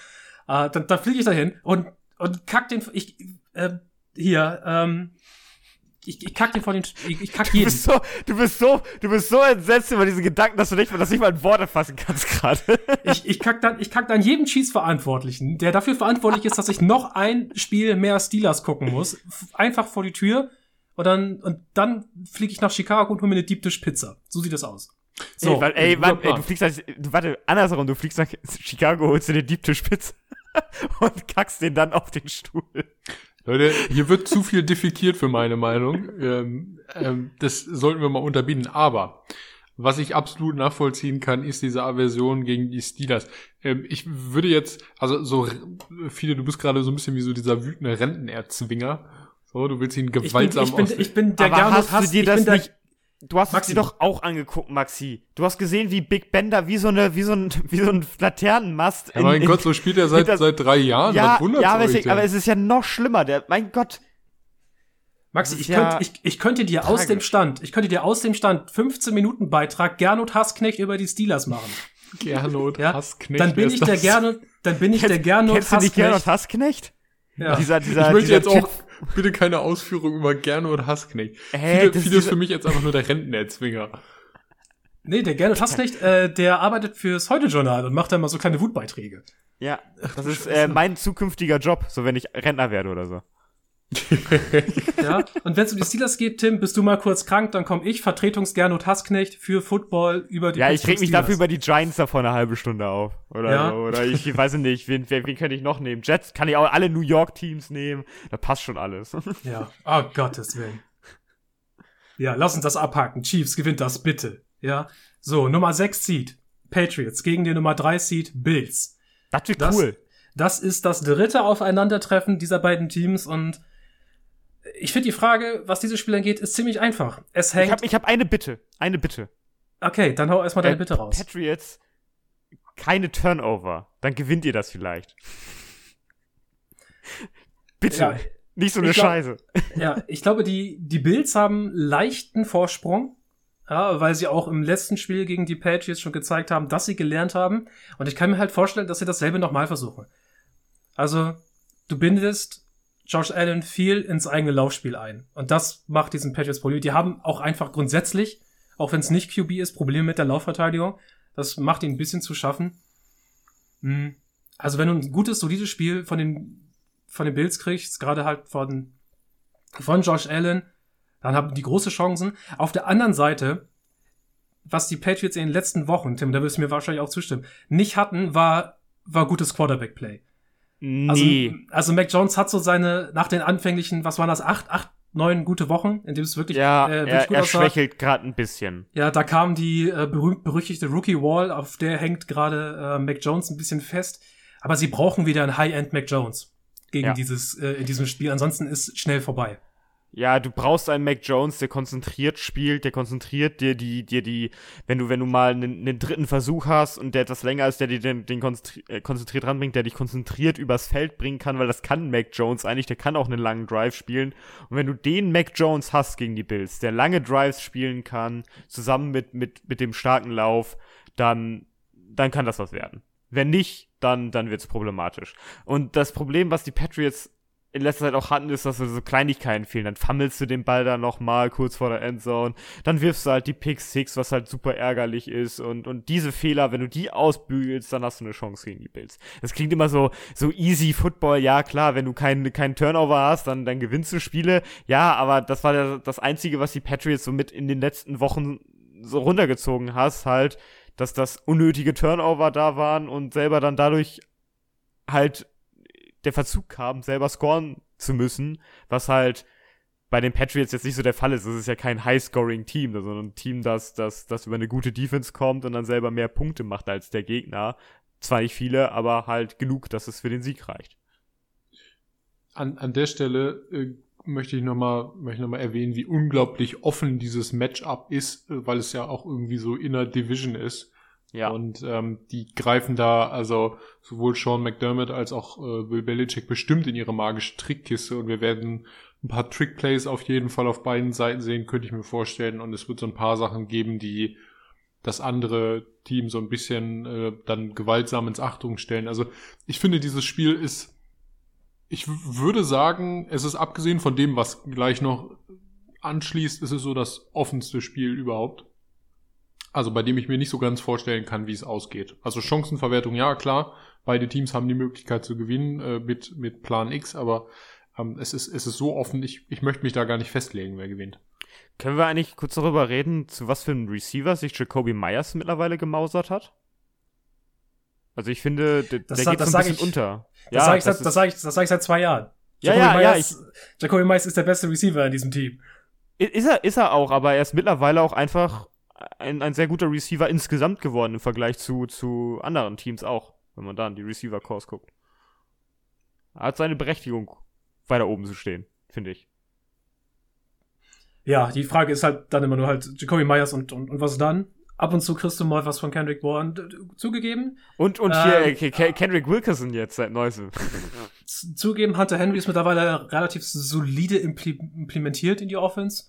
Äh, dann, dann fliege ich dahin und, und kack den, ich, äh, hier, ähm, ich, ich kack den vor den, ich, ich kack jeden. Du bist so, du bist so, du bist so entsetzt über diesen Gedanken, dass du nicht, dass nicht mal ein Wort erfassen kannst gerade. ich, ich kack dann, ich kack dann jedem Chiefs-Verantwortlichen, der dafür verantwortlich ist, dass ich noch ein Spiel mehr Steelers gucken muss, einfach vor die Tür und dann, und dann fliege ich nach Chicago und hole mir eine Deep Dish Pizza. So sieht das aus. So, ey, weil, ey, Mann, ey, du fliegst du, warte, andersrum, du fliegst nach Chicago, holst dir eine Deep Dish Pizza und kackst den dann auf den Stuhl. Leute, hier wird zu viel defekiert für meine Meinung. Ähm, ähm, das sollten wir mal unterbieten. Aber was ich absolut nachvollziehen kann, ist diese Aversion gegen die Steelers. Ähm, ich würde jetzt, also so viele, du bist gerade so ein bisschen wie so dieser wütende Rentenerzwinger. So, du willst ihn gewaltsam ich bin, ich bin, ich bin der Aber Gernot hast Hass, du dir das nicht, Du hast Maxi. es dir doch auch angeguckt, Maxi. Du hast gesehen, wie Big Bender wie so eine, wie so ein, wie so ein Laternenmast. Ja, mein in, Gott, so spielt er seit, seit drei Jahren. Ja, ja aber, es, aber es ist ja noch schlimmer. Der, mein Gott. Maxi, ich, ja könnte, ich, ich könnte dir tragisch. aus dem Stand, ich könnte dir aus dem Stand 15 Minuten Beitrag Gernot Hassknecht über die Steelers machen. Gernot ja? Hassknecht. Dann bin ich der Gernot, dann bin ich der Gernot Hassknecht. Kennst du nicht Gernot Hassknecht? Ja. Dieser, dieser, ich möchte dieser jetzt typ, auch bitte keine Ausführung über Gernot Hassknecht. Äh, viele, viele ist für mich jetzt einfach nur der Rentenerzwinger. Nee, der Gernot Hassknecht, äh, der arbeitet fürs Heute-Journal und macht da mal so kleine Wutbeiträge. Ja, das ist äh, mein zukünftiger Job, so wenn ich Rentner werde oder so. ja, und wenn es um die Steelers geht, Tim, bist du mal kurz krank, dann komme ich, Vertretungs-Gernot Hassknecht, für Football über die Ja, ich reg mich dafür über die Giants da vor einer halben Stunde auf. Oder ja. Oder ich weiß nicht, wen, wen, wen könnte ich noch nehmen? Jets kann ich auch alle New York-Teams nehmen. Da passt schon alles. ja, oh Gottes Willen. Ja, lass uns das abhaken. Chiefs gewinnt das, bitte. Ja. So, Nummer 6 Seed. Patriots gegen die Nummer 3 Seed Bills. Das wird cool. Das ist das dritte Aufeinandertreffen dieser beiden Teams und ich finde die Frage, was dieses Spiel angeht, ist ziemlich einfach. Es hängt. Ich habe ich hab eine Bitte. Eine Bitte. Okay, dann hau erstmal deine äh, Bitte raus. Patriots, keine Turnover. Dann gewinnt ihr das vielleicht. Bitte. Ja, nicht so eine glaub, Scheiße. Ja, ich glaube, die, die Bills haben leichten Vorsprung. Ja, weil sie auch im letzten Spiel gegen die Patriots schon gezeigt haben, dass sie gelernt haben. Und ich kann mir halt vorstellen, dass sie dasselbe nochmal versuchen. Also, du bindest Josh Allen viel ins eigene Laufspiel ein. Und das macht diesen Patriots Problem. Die haben auch einfach grundsätzlich, auch wenn es nicht QB ist, Probleme mit der Laufverteidigung. Das macht ihnen ein bisschen zu schaffen. Hm. Also wenn du ein gutes, solides Spiel von den, von den Bills kriegst, gerade halt von, von Josh Allen, dann haben die große Chancen. Auf der anderen Seite, was die Patriots in den letzten Wochen, Tim, da wirst du mir wahrscheinlich auch zustimmen, nicht hatten, war, war gutes Quarterback-Play. Nee. Also, also Mac Jones hat so seine, nach den anfänglichen, was waren das, acht, acht, neun gute Wochen, in dem es wirklich, ja, äh, wirklich er, gut er aussah. schwächelt gerade ein bisschen. Ja, da kam die äh, berühmt berüchtigte Rookie Wall, auf der hängt gerade äh, Mac Jones ein bisschen fest. Aber sie brauchen wieder ein High-End Mac Jones gegen ja. dieses äh, in diesem Spiel. Ansonsten ist schnell vorbei ja, du brauchst einen Mac Jones, der konzentriert spielt, der konzentriert dir die, dir die, wenn du, wenn du mal einen, einen dritten Versuch hast und der etwas länger ist, der dir den, den konzentriert, äh, konzentriert ranbringt, der dich konzentriert übers Feld bringen kann, weil das kann Mac Jones eigentlich, der kann auch einen langen Drive spielen. Und wenn du den Mac Jones hast gegen die Bills, der lange Drives spielen kann, zusammen mit, mit, mit dem starken Lauf, dann, dann kann das was werden. Wenn nicht, dann, dann wird's problematisch. Und das Problem, was die Patriots in letzter Zeit auch hatten, ist, dass so Kleinigkeiten fehlen. Dann fammelst du den Ball da nochmal kurz vor der Endzone. Dann wirfst du halt die Pick Six, was halt super ärgerlich ist. Und, und diese Fehler, wenn du die ausbügelst, dann hast du eine Chance gegen die Bills. Das klingt immer so, so easy Football. Ja, klar, wenn du keinen keinen Turnover hast, dann, dann gewinnst du Spiele. Ja, aber das war das Einzige, was die Patriots so mit in den letzten Wochen so runtergezogen hast, halt, dass das unnötige Turnover da waren und selber dann dadurch halt der Verzug kam, selber scoren zu müssen, was halt bei den Patriots jetzt nicht so der Fall ist. Das ist ja kein High-Scoring-Team, sondern ein Team, das, das, das über eine gute Defense kommt und dann selber mehr Punkte macht als der Gegner. Zwar nicht viele, aber halt genug, dass es für den Sieg reicht. an, an der Stelle äh, möchte ich nochmal noch erwähnen, wie unglaublich offen dieses Matchup ist, äh, weil es ja auch irgendwie so inner Division ist. Ja. Und ähm, die greifen da also sowohl Sean McDermott als auch äh, Bill Belichick bestimmt in ihre magische Trickkiste und wir werden ein paar Trickplays auf jeden Fall auf beiden Seiten sehen, könnte ich mir vorstellen. Und es wird so ein paar Sachen geben, die das andere Team so ein bisschen äh, dann gewaltsam ins Achtung stellen. Also ich finde, dieses Spiel ist, ich würde sagen, es ist abgesehen von dem, was gleich noch anschließt, ist es so das offenste Spiel überhaupt. Also bei dem ich mir nicht so ganz vorstellen kann, wie es ausgeht. Also Chancenverwertung, ja klar, beide Teams haben die Möglichkeit zu gewinnen äh, mit, mit Plan X, aber ähm, es, ist, es ist so offen, ich, ich möchte mich da gar nicht festlegen, wer gewinnt. Können wir eigentlich kurz darüber reden, zu was für einem Receiver sich Jacoby Myers mittlerweile gemausert hat? Also ich finde, der, das, der geht das so ein bisschen ich, unter. Das ja, sage ich, das, das sag ich, das sag ich seit zwei Jahren. Ja, Jacoby ja, Myers, ja. Ich, Jacoby Myers ist der beste Receiver in diesem Team. Ist er, ist er auch, aber er ist mittlerweile auch einfach ein, ein sehr guter Receiver insgesamt geworden im Vergleich zu, zu anderen Teams auch, wenn man da an die Receiver-Cores guckt. Er hat seine Berechtigung, weiter oben zu stehen, finde ich. Ja, die Frage ist halt dann immer nur halt Jacoby Myers und, und, und was dann? Ab und zu kriegst du mal was von Kendrick Bourne zugegeben. Und, und hier ähm, äh, Kendrick Wilkerson jetzt seit neuestem. Zugeben, Hunter Henry ist mittlerweile relativ solide impl implementiert in die Offense.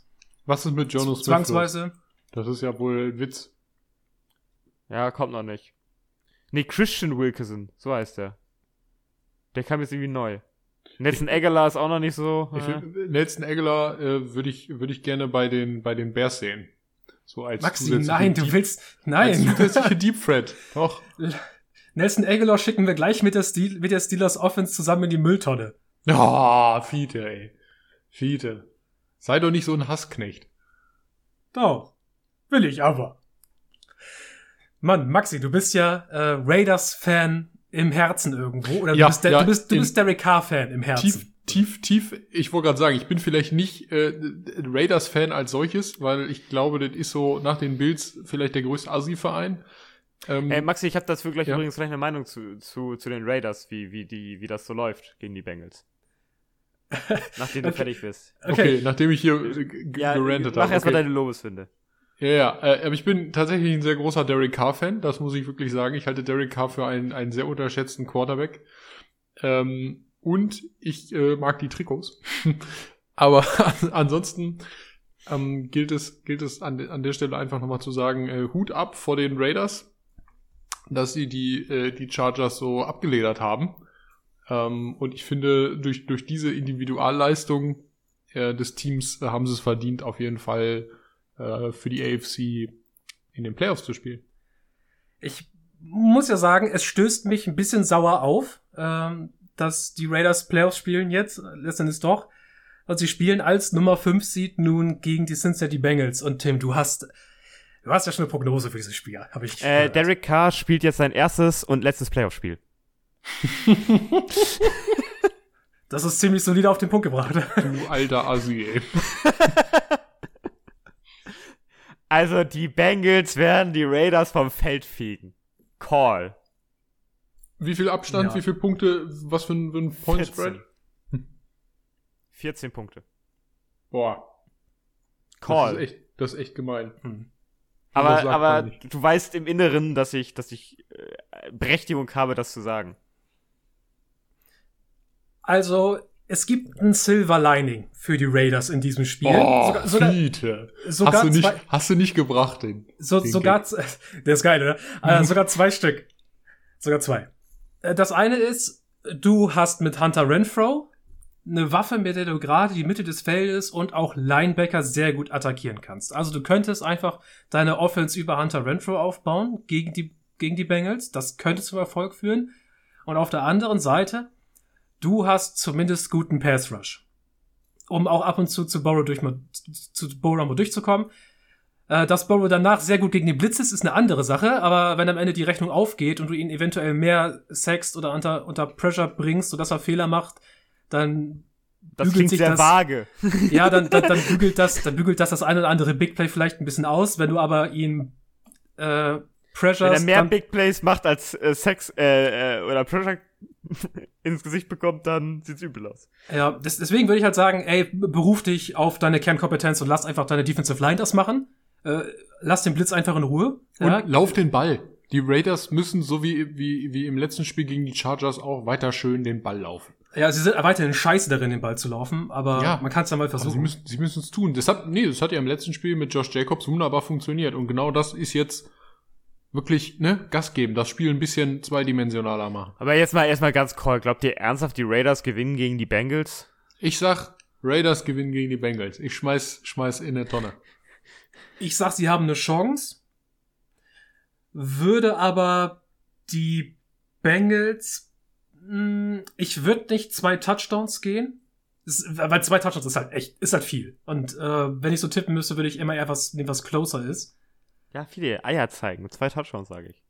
Was ist mit Jonas Zwangsweise. Das ist ja wohl ein Witz. Ja, kommt noch nicht. Nee, Christian Wilkerson, so heißt der. Der kam jetzt irgendwie neu. Nelson Aguilar ist auch noch nicht so. Ich find, Nelson Aguilar äh, würde ich, würde ich gerne bei den, bei den Bears sehen. So als Maxi, nein, du willst, nein. Als zusätzliche Deep Threat. Doch. Nelson Aguilar schicken wir gleich mit der, Stil, mit der Steelers Offense zusammen in die Mülltonne. Oh, Fiete, ey. Fiete. Sei doch nicht so ein Hassknecht. Doch. Will ich aber. Mann, Maxi, du bist ja äh, Raiders-Fan im Herzen irgendwo. Oder ja, du bist, der, ja, du bist, du bist Derek Carr-Fan im Herzen. Tief, tief, tief. Ich wollte gerade sagen, ich bin vielleicht nicht äh, Raiders-Fan als solches, weil ich glaube, das ist so nach den Bills vielleicht der größte Asi-Verein. Ähm, äh, Maxi, ich habe dazu gleich ja. übrigens gleich eine Meinung zu, zu, zu den Raiders, wie, wie, die, wie das so läuft gegen die Bengals. Nachdem du okay. fertig bist. Okay. okay, nachdem ich hier ja, gerantet habe. Mach erstmal okay. deine Lobesfinde. Ja, ja, äh, aber ich bin tatsächlich ein sehr großer Derek Carr-Fan, das muss ich wirklich sagen. Ich halte Derek Carr für einen, einen sehr unterschätzten Quarterback. Ähm, und ich äh, mag die Trikots. aber ansonsten ähm, gilt es, gilt es an, an der Stelle einfach nochmal zu sagen, äh, Hut ab vor den Raiders, dass sie die, äh, die Chargers so abgeledert haben. Ähm, und ich finde, durch, durch diese Individualleistung äh, des Teams haben sie es verdient, auf jeden Fall äh, für die AFC in den Playoffs zu spielen. Ich muss ja sagen, es stößt mich ein bisschen sauer auf, ähm, dass die Raiders Playoffs spielen jetzt, letztendlich doch. Und sie spielen als Nummer 5 Seed nun gegen die Cincinnati Bengals. Und Tim, du hast, du hast ja schon eine Prognose für dieses Spiel, habe ich. Äh, Derek Carr spielt jetzt sein erstes und letztes Playoff-Spiel. das ist ziemlich solide auf den Punkt gebracht. Du alter Assi, ey. Also die Bengals werden die Raiders vom Feld fegen. Call. Wie viel Abstand, ja. wie viele Punkte, was für ein, für ein Point 14. Spread? 14 Punkte. Boah. Call. Das ist echt, das ist echt gemein. Hm. Aber, aber du weißt im Inneren, dass ich, dass ich äh, Berechtigung habe, das zu sagen. Also, es gibt ein Silver Lining für die Raiders in diesem Spiel. Oh, sogar, sogar, sogar hast, du nicht, zwei, hast du nicht gebracht, den. So, den sogar, der ist geil, oder? äh, sogar zwei Stück. Sogar zwei. Äh, das eine ist, du hast mit Hunter Renfro eine Waffe, mit der du gerade die Mitte des Feldes und auch Linebacker sehr gut attackieren kannst. Also du könntest einfach deine Offense über Hunter Renfro aufbauen gegen die, gegen die Bengals. Das könnte zum Erfolg führen. Und auf der anderen Seite du hast zumindest guten Pass Rush. Um auch ab und zu zu Burrow, durch, zu Burrow mal durchzukommen. Äh, dass Burrow danach sehr gut gegen den Blitz ist, ist eine andere Sache, aber wenn am Ende die Rechnung aufgeht und du ihn eventuell mehr sext oder unter, unter Pressure bringst, sodass er Fehler macht, dann das klingt sehr das, vage. Ja, dann, dann, dann bügelt das, dann bügelt das das eine oder andere Big Play vielleicht ein bisschen aus. Wenn du aber ihn äh, Pressure. Wenn er mehr Big Plays macht als äh, Sex äh, äh, oder Pressure ins Gesicht bekommt, dann sieht's übel aus. Ja, das, deswegen würde ich halt sagen, ey, beruf dich auf deine Kernkompetenz und lass einfach deine Defensive Line das machen. Äh, lass den Blitz einfach in Ruhe. Und ja? lauf den Ball. Die Raiders müssen, so wie, wie, wie im letzten Spiel gegen die Chargers, auch weiter schön den Ball laufen. Ja, sie sind weiterhin scheiße darin, den Ball zu laufen, aber ja, man kann es ja mal versuchen. Sie müssen sie müssen es tun. Das hat, nee, das hat ja im letzten Spiel mit Josh Jacobs wunderbar funktioniert. Und genau das ist jetzt wirklich, ne, Gas geben, das Spiel ein bisschen zweidimensionaler machen. Aber jetzt mal erstmal ganz cool. Glaubt ihr ernsthaft, die Raiders gewinnen gegen die Bengals? Ich sag, Raiders gewinnen gegen die Bengals. Ich schmeiß, schmeiß in eine Tonne. Ich sag, sie haben eine Chance, würde aber die Bengals, mh, hm, ich würde nicht zwei Touchdowns gehen, ist, weil zwei Touchdowns ist halt echt, ist halt viel. Und äh, wenn ich so tippen müsste, würde ich immer eher was nehmen, was closer ist. Ja, viele Eier zeigen. Mit zwei Touchdowns, sage ich.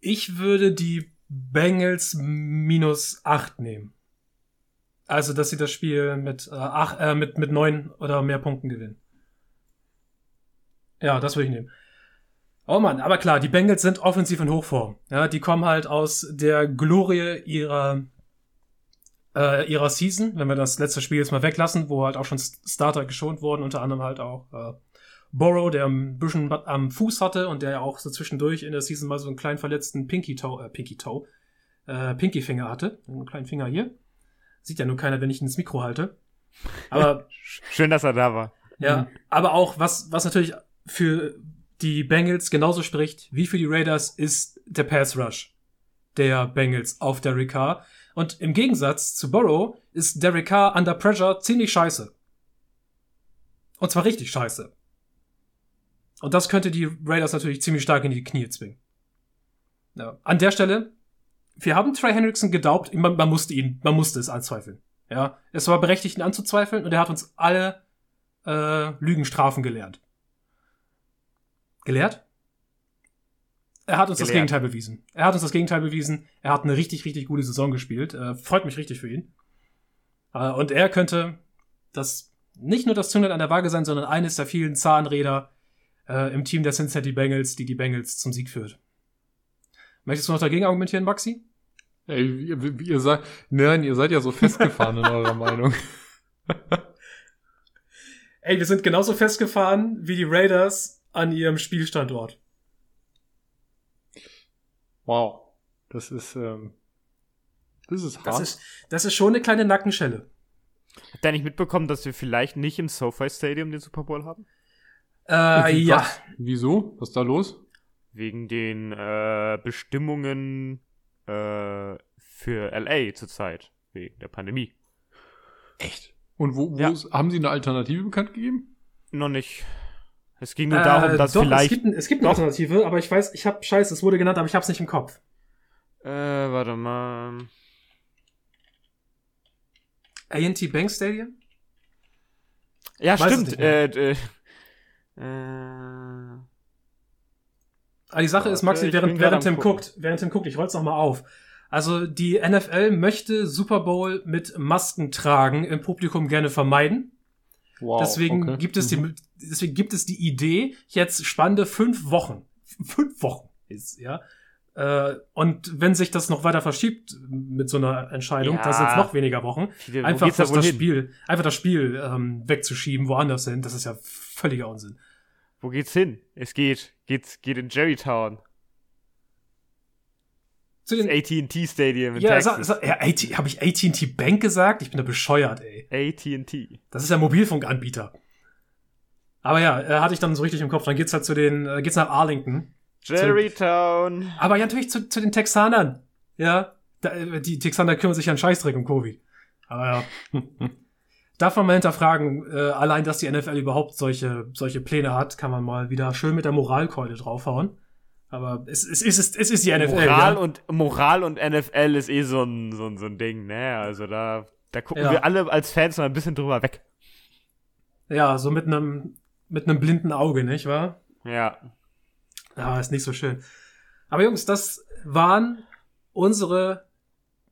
Ich würde die Bengals minus acht nehmen. Also, dass sie das Spiel mit, äh, ach, äh, mit, mit neun oder mehr Punkten gewinnen. Ja, das würde ich nehmen. Oh man, aber klar, die Bengals sind offensiv in Hochform. Ja, die kommen halt aus der Glorie ihrer äh, ihrer Season, wenn wir das letzte Spiel jetzt mal weglassen, wo halt auch schon Starter geschont wurden, unter anderem halt auch äh, Borrow, der ein bisschen am Fuß hatte und der ja auch so zwischendurch in der Season mal so einen kleinen verletzten Pinky Toe, äh, Pinky Toe, äh, Pinky Finger hatte, einen kleinen Finger hier. Sieht ja nur keiner, wenn ich ins Mikro halte. Aber schön, dass er da war. Ja, mhm. aber auch was was natürlich für die Bengals genauso spricht wie für die Raiders ist der Pass Rush der Bengals auf Derek Carr. Und im Gegensatz zu Burrow ist Derek Carr under pressure ziemlich scheiße. Und zwar richtig scheiße. Und das könnte die Raiders natürlich ziemlich stark in die Knie zwingen. Ja. An der Stelle, wir haben Trey Hendrickson gedaubt, man, man musste ihn, man musste es anzweifeln. Ja, es war berechtigt, ihn anzuzweifeln und er hat uns alle äh, Lügenstrafen gelehrt. Gelehrt? Er hat uns gelehrt. das Gegenteil bewiesen. Er hat uns das Gegenteil bewiesen. Er hat eine richtig, richtig gute Saison gespielt. Äh, freut mich richtig für ihn. Äh, und er könnte das nicht nur das Zünglein an der Waage sein, sondern eines der vielen Zahnräder äh, im Team der Cincinnati Bengals, die die Bengals zum Sieg führt. Möchtest du noch dagegen argumentieren, Maxi? Ey, ihr, ihr seid, nein, ihr seid ja so festgefahren in eurer Meinung. Ey, wir sind genauso festgefahren wie die Raiders an ihrem Spielstandort. Wow. Das ist, ähm, das ist hart. Das ist, das ist schon eine kleine Nackenschelle. Habt ihr nicht mitbekommen, dass wir vielleicht nicht im SoFi Stadium den Super Bowl haben? Äh, ja. Was? Wieso? Was ist da los? Wegen den äh, Bestimmungen äh, für LA zurzeit. Wegen der Pandemie. Echt? Und wo, wo ja. ist, haben sie eine Alternative bekannt gegeben? Noch nicht. Es ging nur darum, äh, dass doch, vielleicht. Es gibt, es gibt eine Alternative, aber ich weiß, ich habe Scheiße, es wurde genannt, aber ich hab's nicht im Kopf. Äh, warte mal. AT Bank Stadium? Ja, weiß stimmt. Äh, äh, äh, ah, die Sache ist, Maxi, während, während Tim guckt, während Tim guckt, ich roll's noch mal auf. Also die NFL möchte Super Bowl mit Masken tragen im Publikum gerne vermeiden. Wow, deswegen okay. gibt es die, mhm. deswegen gibt es die Idee, jetzt spannende fünf Wochen, fünf Wochen ist, ja. Äh, und wenn sich das noch weiter verschiebt mit so einer Entscheidung, ja. das sind noch weniger Wochen, Viele, einfach das, das Spiel, einfach das Spiel ähm, wegzuschieben, woanders hin, das ist ja völliger Unsinn. Wo geht's hin? Es geht, geht, geht in Jerrytown zu den AT&T Stadium in ja, Texas. Sag, sag, ja, habe ich AT&T Bank gesagt? Ich bin da bescheuert, ey. AT&T. Das ist ja Mobilfunkanbieter. Aber ja, äh, hatte ich dann so richtig im Kopf. Dann geht's halt zu den, äh, geht's nach Arlington. Jerrytown. Zu, aber ja, natürlich zu, zu den Texanern. Ja, da, äh, die Texaner kümmern sich an Scheißdreck um Covid. Aber ja. Darf man mal hinterfragen, äh, allein, dass die NFL überhaupt solche, solche Pläne hat, kann man mal wieder schön mit der Moralkeule draufhauen. Aber es, es, es, ist, es ist die NFL. Moral, ja? und, Moral und NFL ist eh so ein, so ein, so ein Ding, ne? Also da, da gucken ja. wir alle als Fans mal ein bisschen drüber weg. Ja, so mit einem mit einem blinden Auge, nicht wahr? Ja. Ja, ist nicht so schön. Aber Jungs, das waren unsere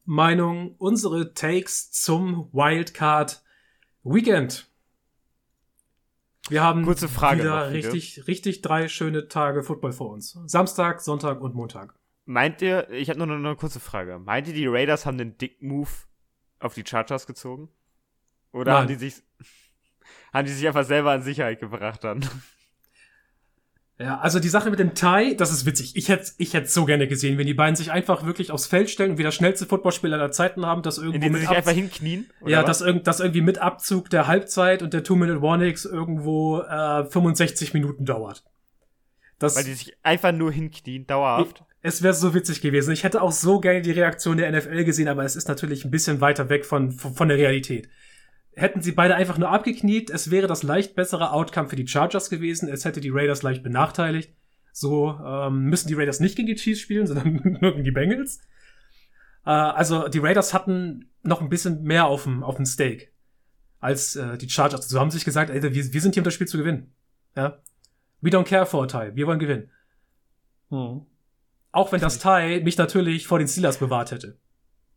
Meinungen, unsere Takes zum Wildcard Weekend. Wir haben Kurze Frage wieder richtig, richtig drei schöne Tage Football vor uns. Samstag, Sonntag und Montag. Meint ihr, ich habe nur noch eine kurze Frage. Meint ihr, die Raiders haben den Dick-Move auf die Chargers gezogen? Oder Nein. haben die sich haben die sich einfach selber an Sicherheit gebracht dann? Ja, also die Sache mit dem Tie, das ist witzig. Ich hätte ich hätte so gerne gesehen, wenn die beiden sich einfach wirklich aufs Feld stellen und wie der schnellste Footballspieler aller Zeiten haben, das irgendwo Indem mit sich Abz- einfach hinknien? ja, was? das, irgend, das irgendwie mit Abzug der Halbzeit und der Two-Minute-Warnings irgendwo äh, 65 Minuten dauert. Das, Weil die sich einfach nur hinknien, dauerhaft. es wäre so witzig gewesen. Ich hätte auch so gerne die Reaktion der NFL gesehen, aber es ist natürlich ein bisschen weiter weg von, von der Realität. Hätten sie beide einfach nur abgekniet, es wäre das leicht bessere Outcome für die Chargers gewesen. Es hätte die Raiders leicht benachteiligt. So ähm, müssen die Raiders nicht gegen die Chiefs spielen, sondern nur gegen die Bengals. Äh, also die Raiders hatten noch ein bisschen mehr auf dem, auf dem Steak als äh, die Chargers. So haben sie sich gesagt, ey, wir, wir sind hier um das Spiel zu gewinnen. Ja? We don't care for a tie. Wir wollen gewinnen. Hm. Auch wenn das Tie mich natürlich vor den Steelers bewahrt hätte.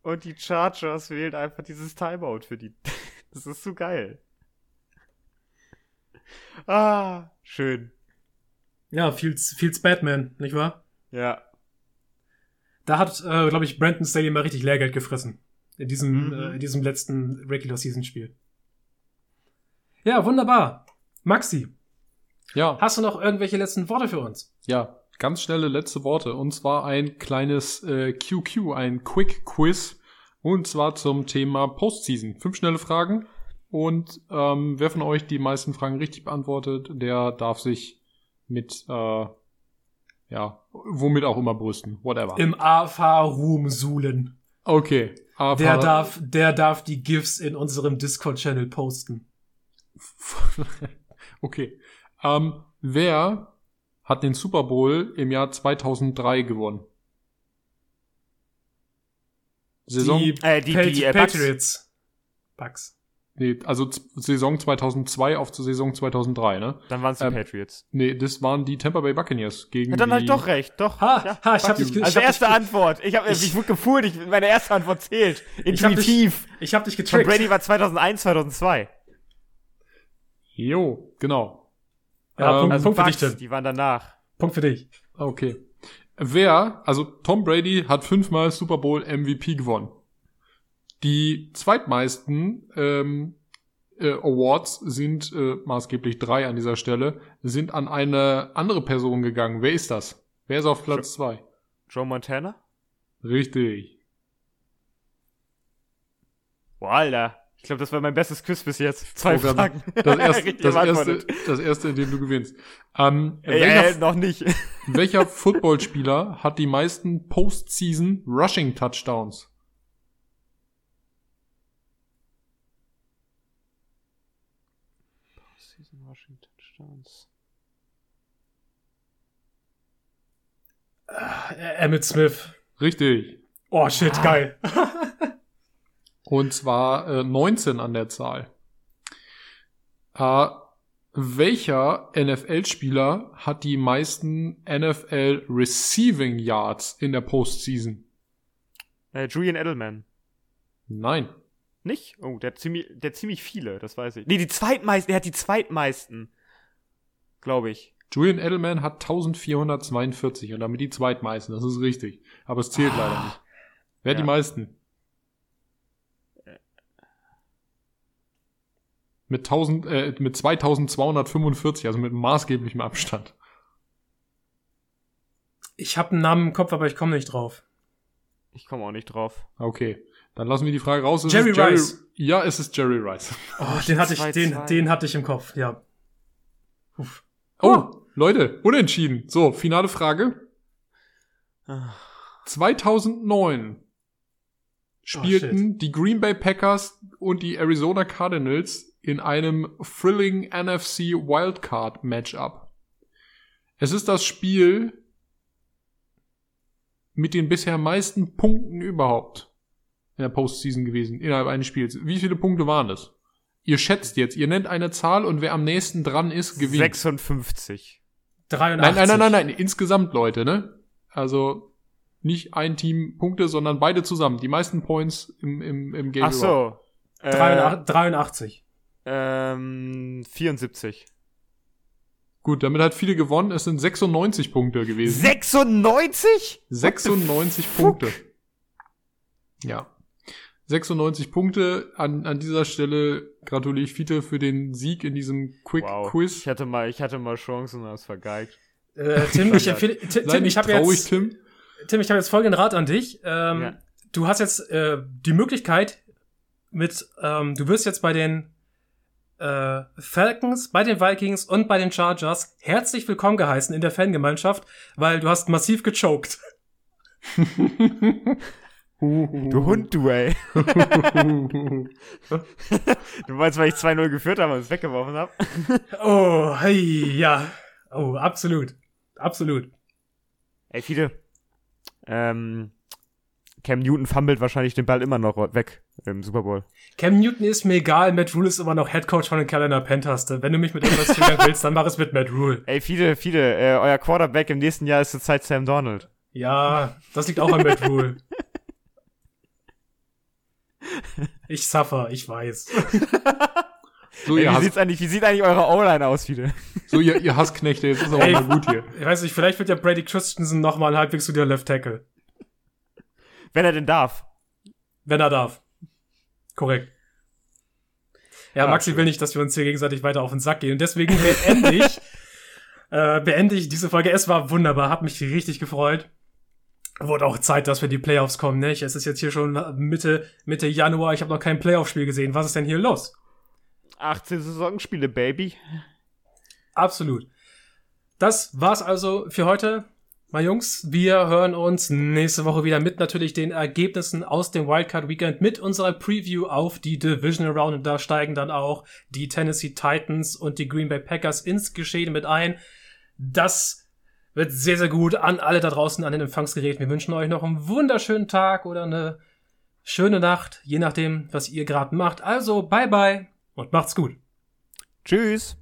Und die Chargers wählen einfach dieses Timeout für die. Das ist so geil. Ah, schön. Ja, Fields, Fields Batman, nicht wahr? Ja. Da hat, äh, glaube ich, Brandon Staley mal richtig Lehrgeld gefressen. In diesem, Mhm. äh, in diesem letzten Regular Season Spiel. Ja, wunderbar. Maxi, Ja, hast du noch irgendwelche letzten Worte für uns? ja, ganz schnelle letzte Worte. Und zwar ein kleines äh, QQ, ein Quick Quiz. Und zwar zum Thema Postseason. Fünf schnelle Fragen. Und ähm, wer von euch die meisten Fragen richtig beantwortet, der darf sich mit, äh, ja, womit auch immer brüsten. Whatever. Im AFA-Room suhlen. okay. Aber Der darf, der darf die GIFs in unserem Discord-Channel posten. okay. Ähm, wer hat den Super Bowl im Jahr 2003 gewonnen? Saison, Die, Äh, die- Pat- die, äh. Patriots. Bucks. nee, also Saison 2002 auf zur Saison 2003, ne? Dann waren es die Ähm, Patriots. Nee, das waren die Tampa Bay Buccaneers gegen Ja, dann halt doch recht, doch. Ha, ja, ha, ich hab fuck dich Also hab erste dich Antwort. Ich, hab, ich, Ich- wurde gefühlt, ich, meine erste Antwort zählt. Ich hab dich- Intuitiv. Ich hab dich Tom getrickt. Brady war 2001, 2002. Jo, genau. Ja, Ähm, Punkt, Also Punkt für dich, Tim. die waren danach. Punkt für dich. Okay. Wer, also Tom Brady hat fünfmal Super Bowl MVP gewonnen. Die zweitmeisten ähm, äh, Awards sind äh, maßgeblich drei an dieser Stelle, sind an eine andere Person gegangen. Wer ist das? Wer ist auf Platz zwei? Joe Montana? Richtig. Boah, Alter. Ich glaube, das war mein bestes Quiz bis jetzt. Zwei gerade Fragen. Das erste, das, erste, das erste, in dem du gewinnst. Ähm, Äh, welcher, äh, noch nicht. welcher Footballspieler hat die meisten Postseason Rushing Touchdowns? Season Washington Touchdowns. Äh, Emmett Smith. Richtig. Oh, shit, Ah. geil. Und zwar äh, 19 an der Zahl. Äh, welcher NFL-Spieler hat die meisten NFL Receiving Yards in der Postseason? Äh, Julian Edelman. Nein. Nicht? Oh, der hat ziemlich, der hat ziemlich viele, das weiß ich. Nee, die zweitmeisten, der hat die zweitmeisten. Glaube ich. Julian Edelman hat 1442 und damit die zweitmeisten. Das ist richtig. Aber es zählt leider nicht. Wer hat Ja. die meisten? Mit 1000, äh, mit 2245, also mit maßgeblichem Abstand. Ich habe einen Namen im Kopf, aber ich komme nicht drauf. Ich komme auch nicht drauf. Okay, dann lassen wir die Frage raus. Es Jerry ist Rice. Ja, es ist Jerry Rice. Oh, den hatte ich, 2-2. den, den hatte ich im Kopf, ja. Uff. Oh, Leute, unentschieden. So, finale Frage. Ah. 2009 spielten Oh, die Green Bay Packers und die Arizona Cardinals in einem thrilling NFC Wildcard Matchup. Es ist das Spiel mit den bisher meisten Punkten überhaupt in der Postseason gewesen, innerhalb eines Spiels. Wie viele Punkte waren das? Ihr schätzt jetzt, ihr nennt eine Zahl und wer am nächsten dran ist, gewinnt. 56. 83. Nein, nein, nein, nein, nein, insgesamt, Leute, ne? Also nicht ein Team Punkte, sondern beide zusammen. Die meisten Points im, im, im Game. Ach so. Äh, 83. 83. ähm, 74. Gut, damit hat viele gewonnen. Es sind 96 Punkte gewesen. 96? 96 Punkte. Ja. 96 Punkte. An, an dieser Stelle gratuliere ich Fiete für den Sieg in diesem Quick Wow. Quiz. Ich hatte mal, ich hatte mal Chancen, aber es vergeigt. Äh, Tim, ich empfehle, Tim, ich habe jetzt, Tim. Tim, ich habe jetzt folgenden Rat an dich. Ähm, Ja. Du hast jetzt äh, die Möglichkeit mit, ähm, du wirst jetzt bei den äh, Falcons, bei den Vikings und bei den Chargers herzlich willkommen geheißen in der Fangemeinschaft, weil du hast massiv gechoked. Du Hund, du, ey. Du meinst, weil ich 2-0 geführt habe und es weggeworfen habe? Oh, hey, ja. Oh, absolut. Absolut. Ey, viele. Ähm, Cam Newton fummelt wahrscheinlich den Ball immer noch weg im Super Bowl. Cam Newton ist mir egal, Matt Rule ist immer noch Head Coach von den Carolina Panthers. Wenn du mich mit irgendwas triggern willst, dann mach es mit Matt Rule. Ey, viele, viele, äh, euer Quarterback im nächsten Jahr ist zurzeit Sam Donald. Ja, das liegt auch an Matt Rule. Ich suffer, ich weiß. So, Ey, ihr, wie, sieht's eigentlich, wie sieht eigentlich eure O-Line aus, viele? so ihr, ihr Hassknechte, jetzt ist aber Ey. mal gut hier. Ich weiß nicht, vielleicht wird ja Brady Christensen nochmal halbwegs zu der Left Tackle. Wenn er denn darf. Wenn er darf. Korrekt. Ja, Maxi will nicht, dass wir uns hier gegenseitig weiter auf den Sack gehen. Und deswegen beende ich, äh, beende ich diese Folge. Es war wunderbar, hat mich richtig gefreut. Wurde auch Zeit, dass wir in die Playoffs kommen, nicht? Es ist jetzt hier schon Mitte, Mitte Januar. Ich habe noch kein Playoff-Spiel gesehen. Was ist denn hier los? 18 Saisonspiele, Baby. Absolut. Das war's also für heute, mein Jungs. Wir hören uns nächste Woche wieder mit natürlich den Ergebnissen aus dem Wildcard Weekend mit unserer Preview auf die Divisional Round. Und da steigen dann auch die Tennessee Titans und die Green Bay Packers ins Geschehen mit ein. Das wird sehr, sehr gut an alle da draußen an den Empfangsgeräten. Wir wünschen euch noch einen wunderschönen Tag oder eine schöne Nacht, je nachdem, was ihr gerade macht. Also, bye bye und macht's gut. Tschüss.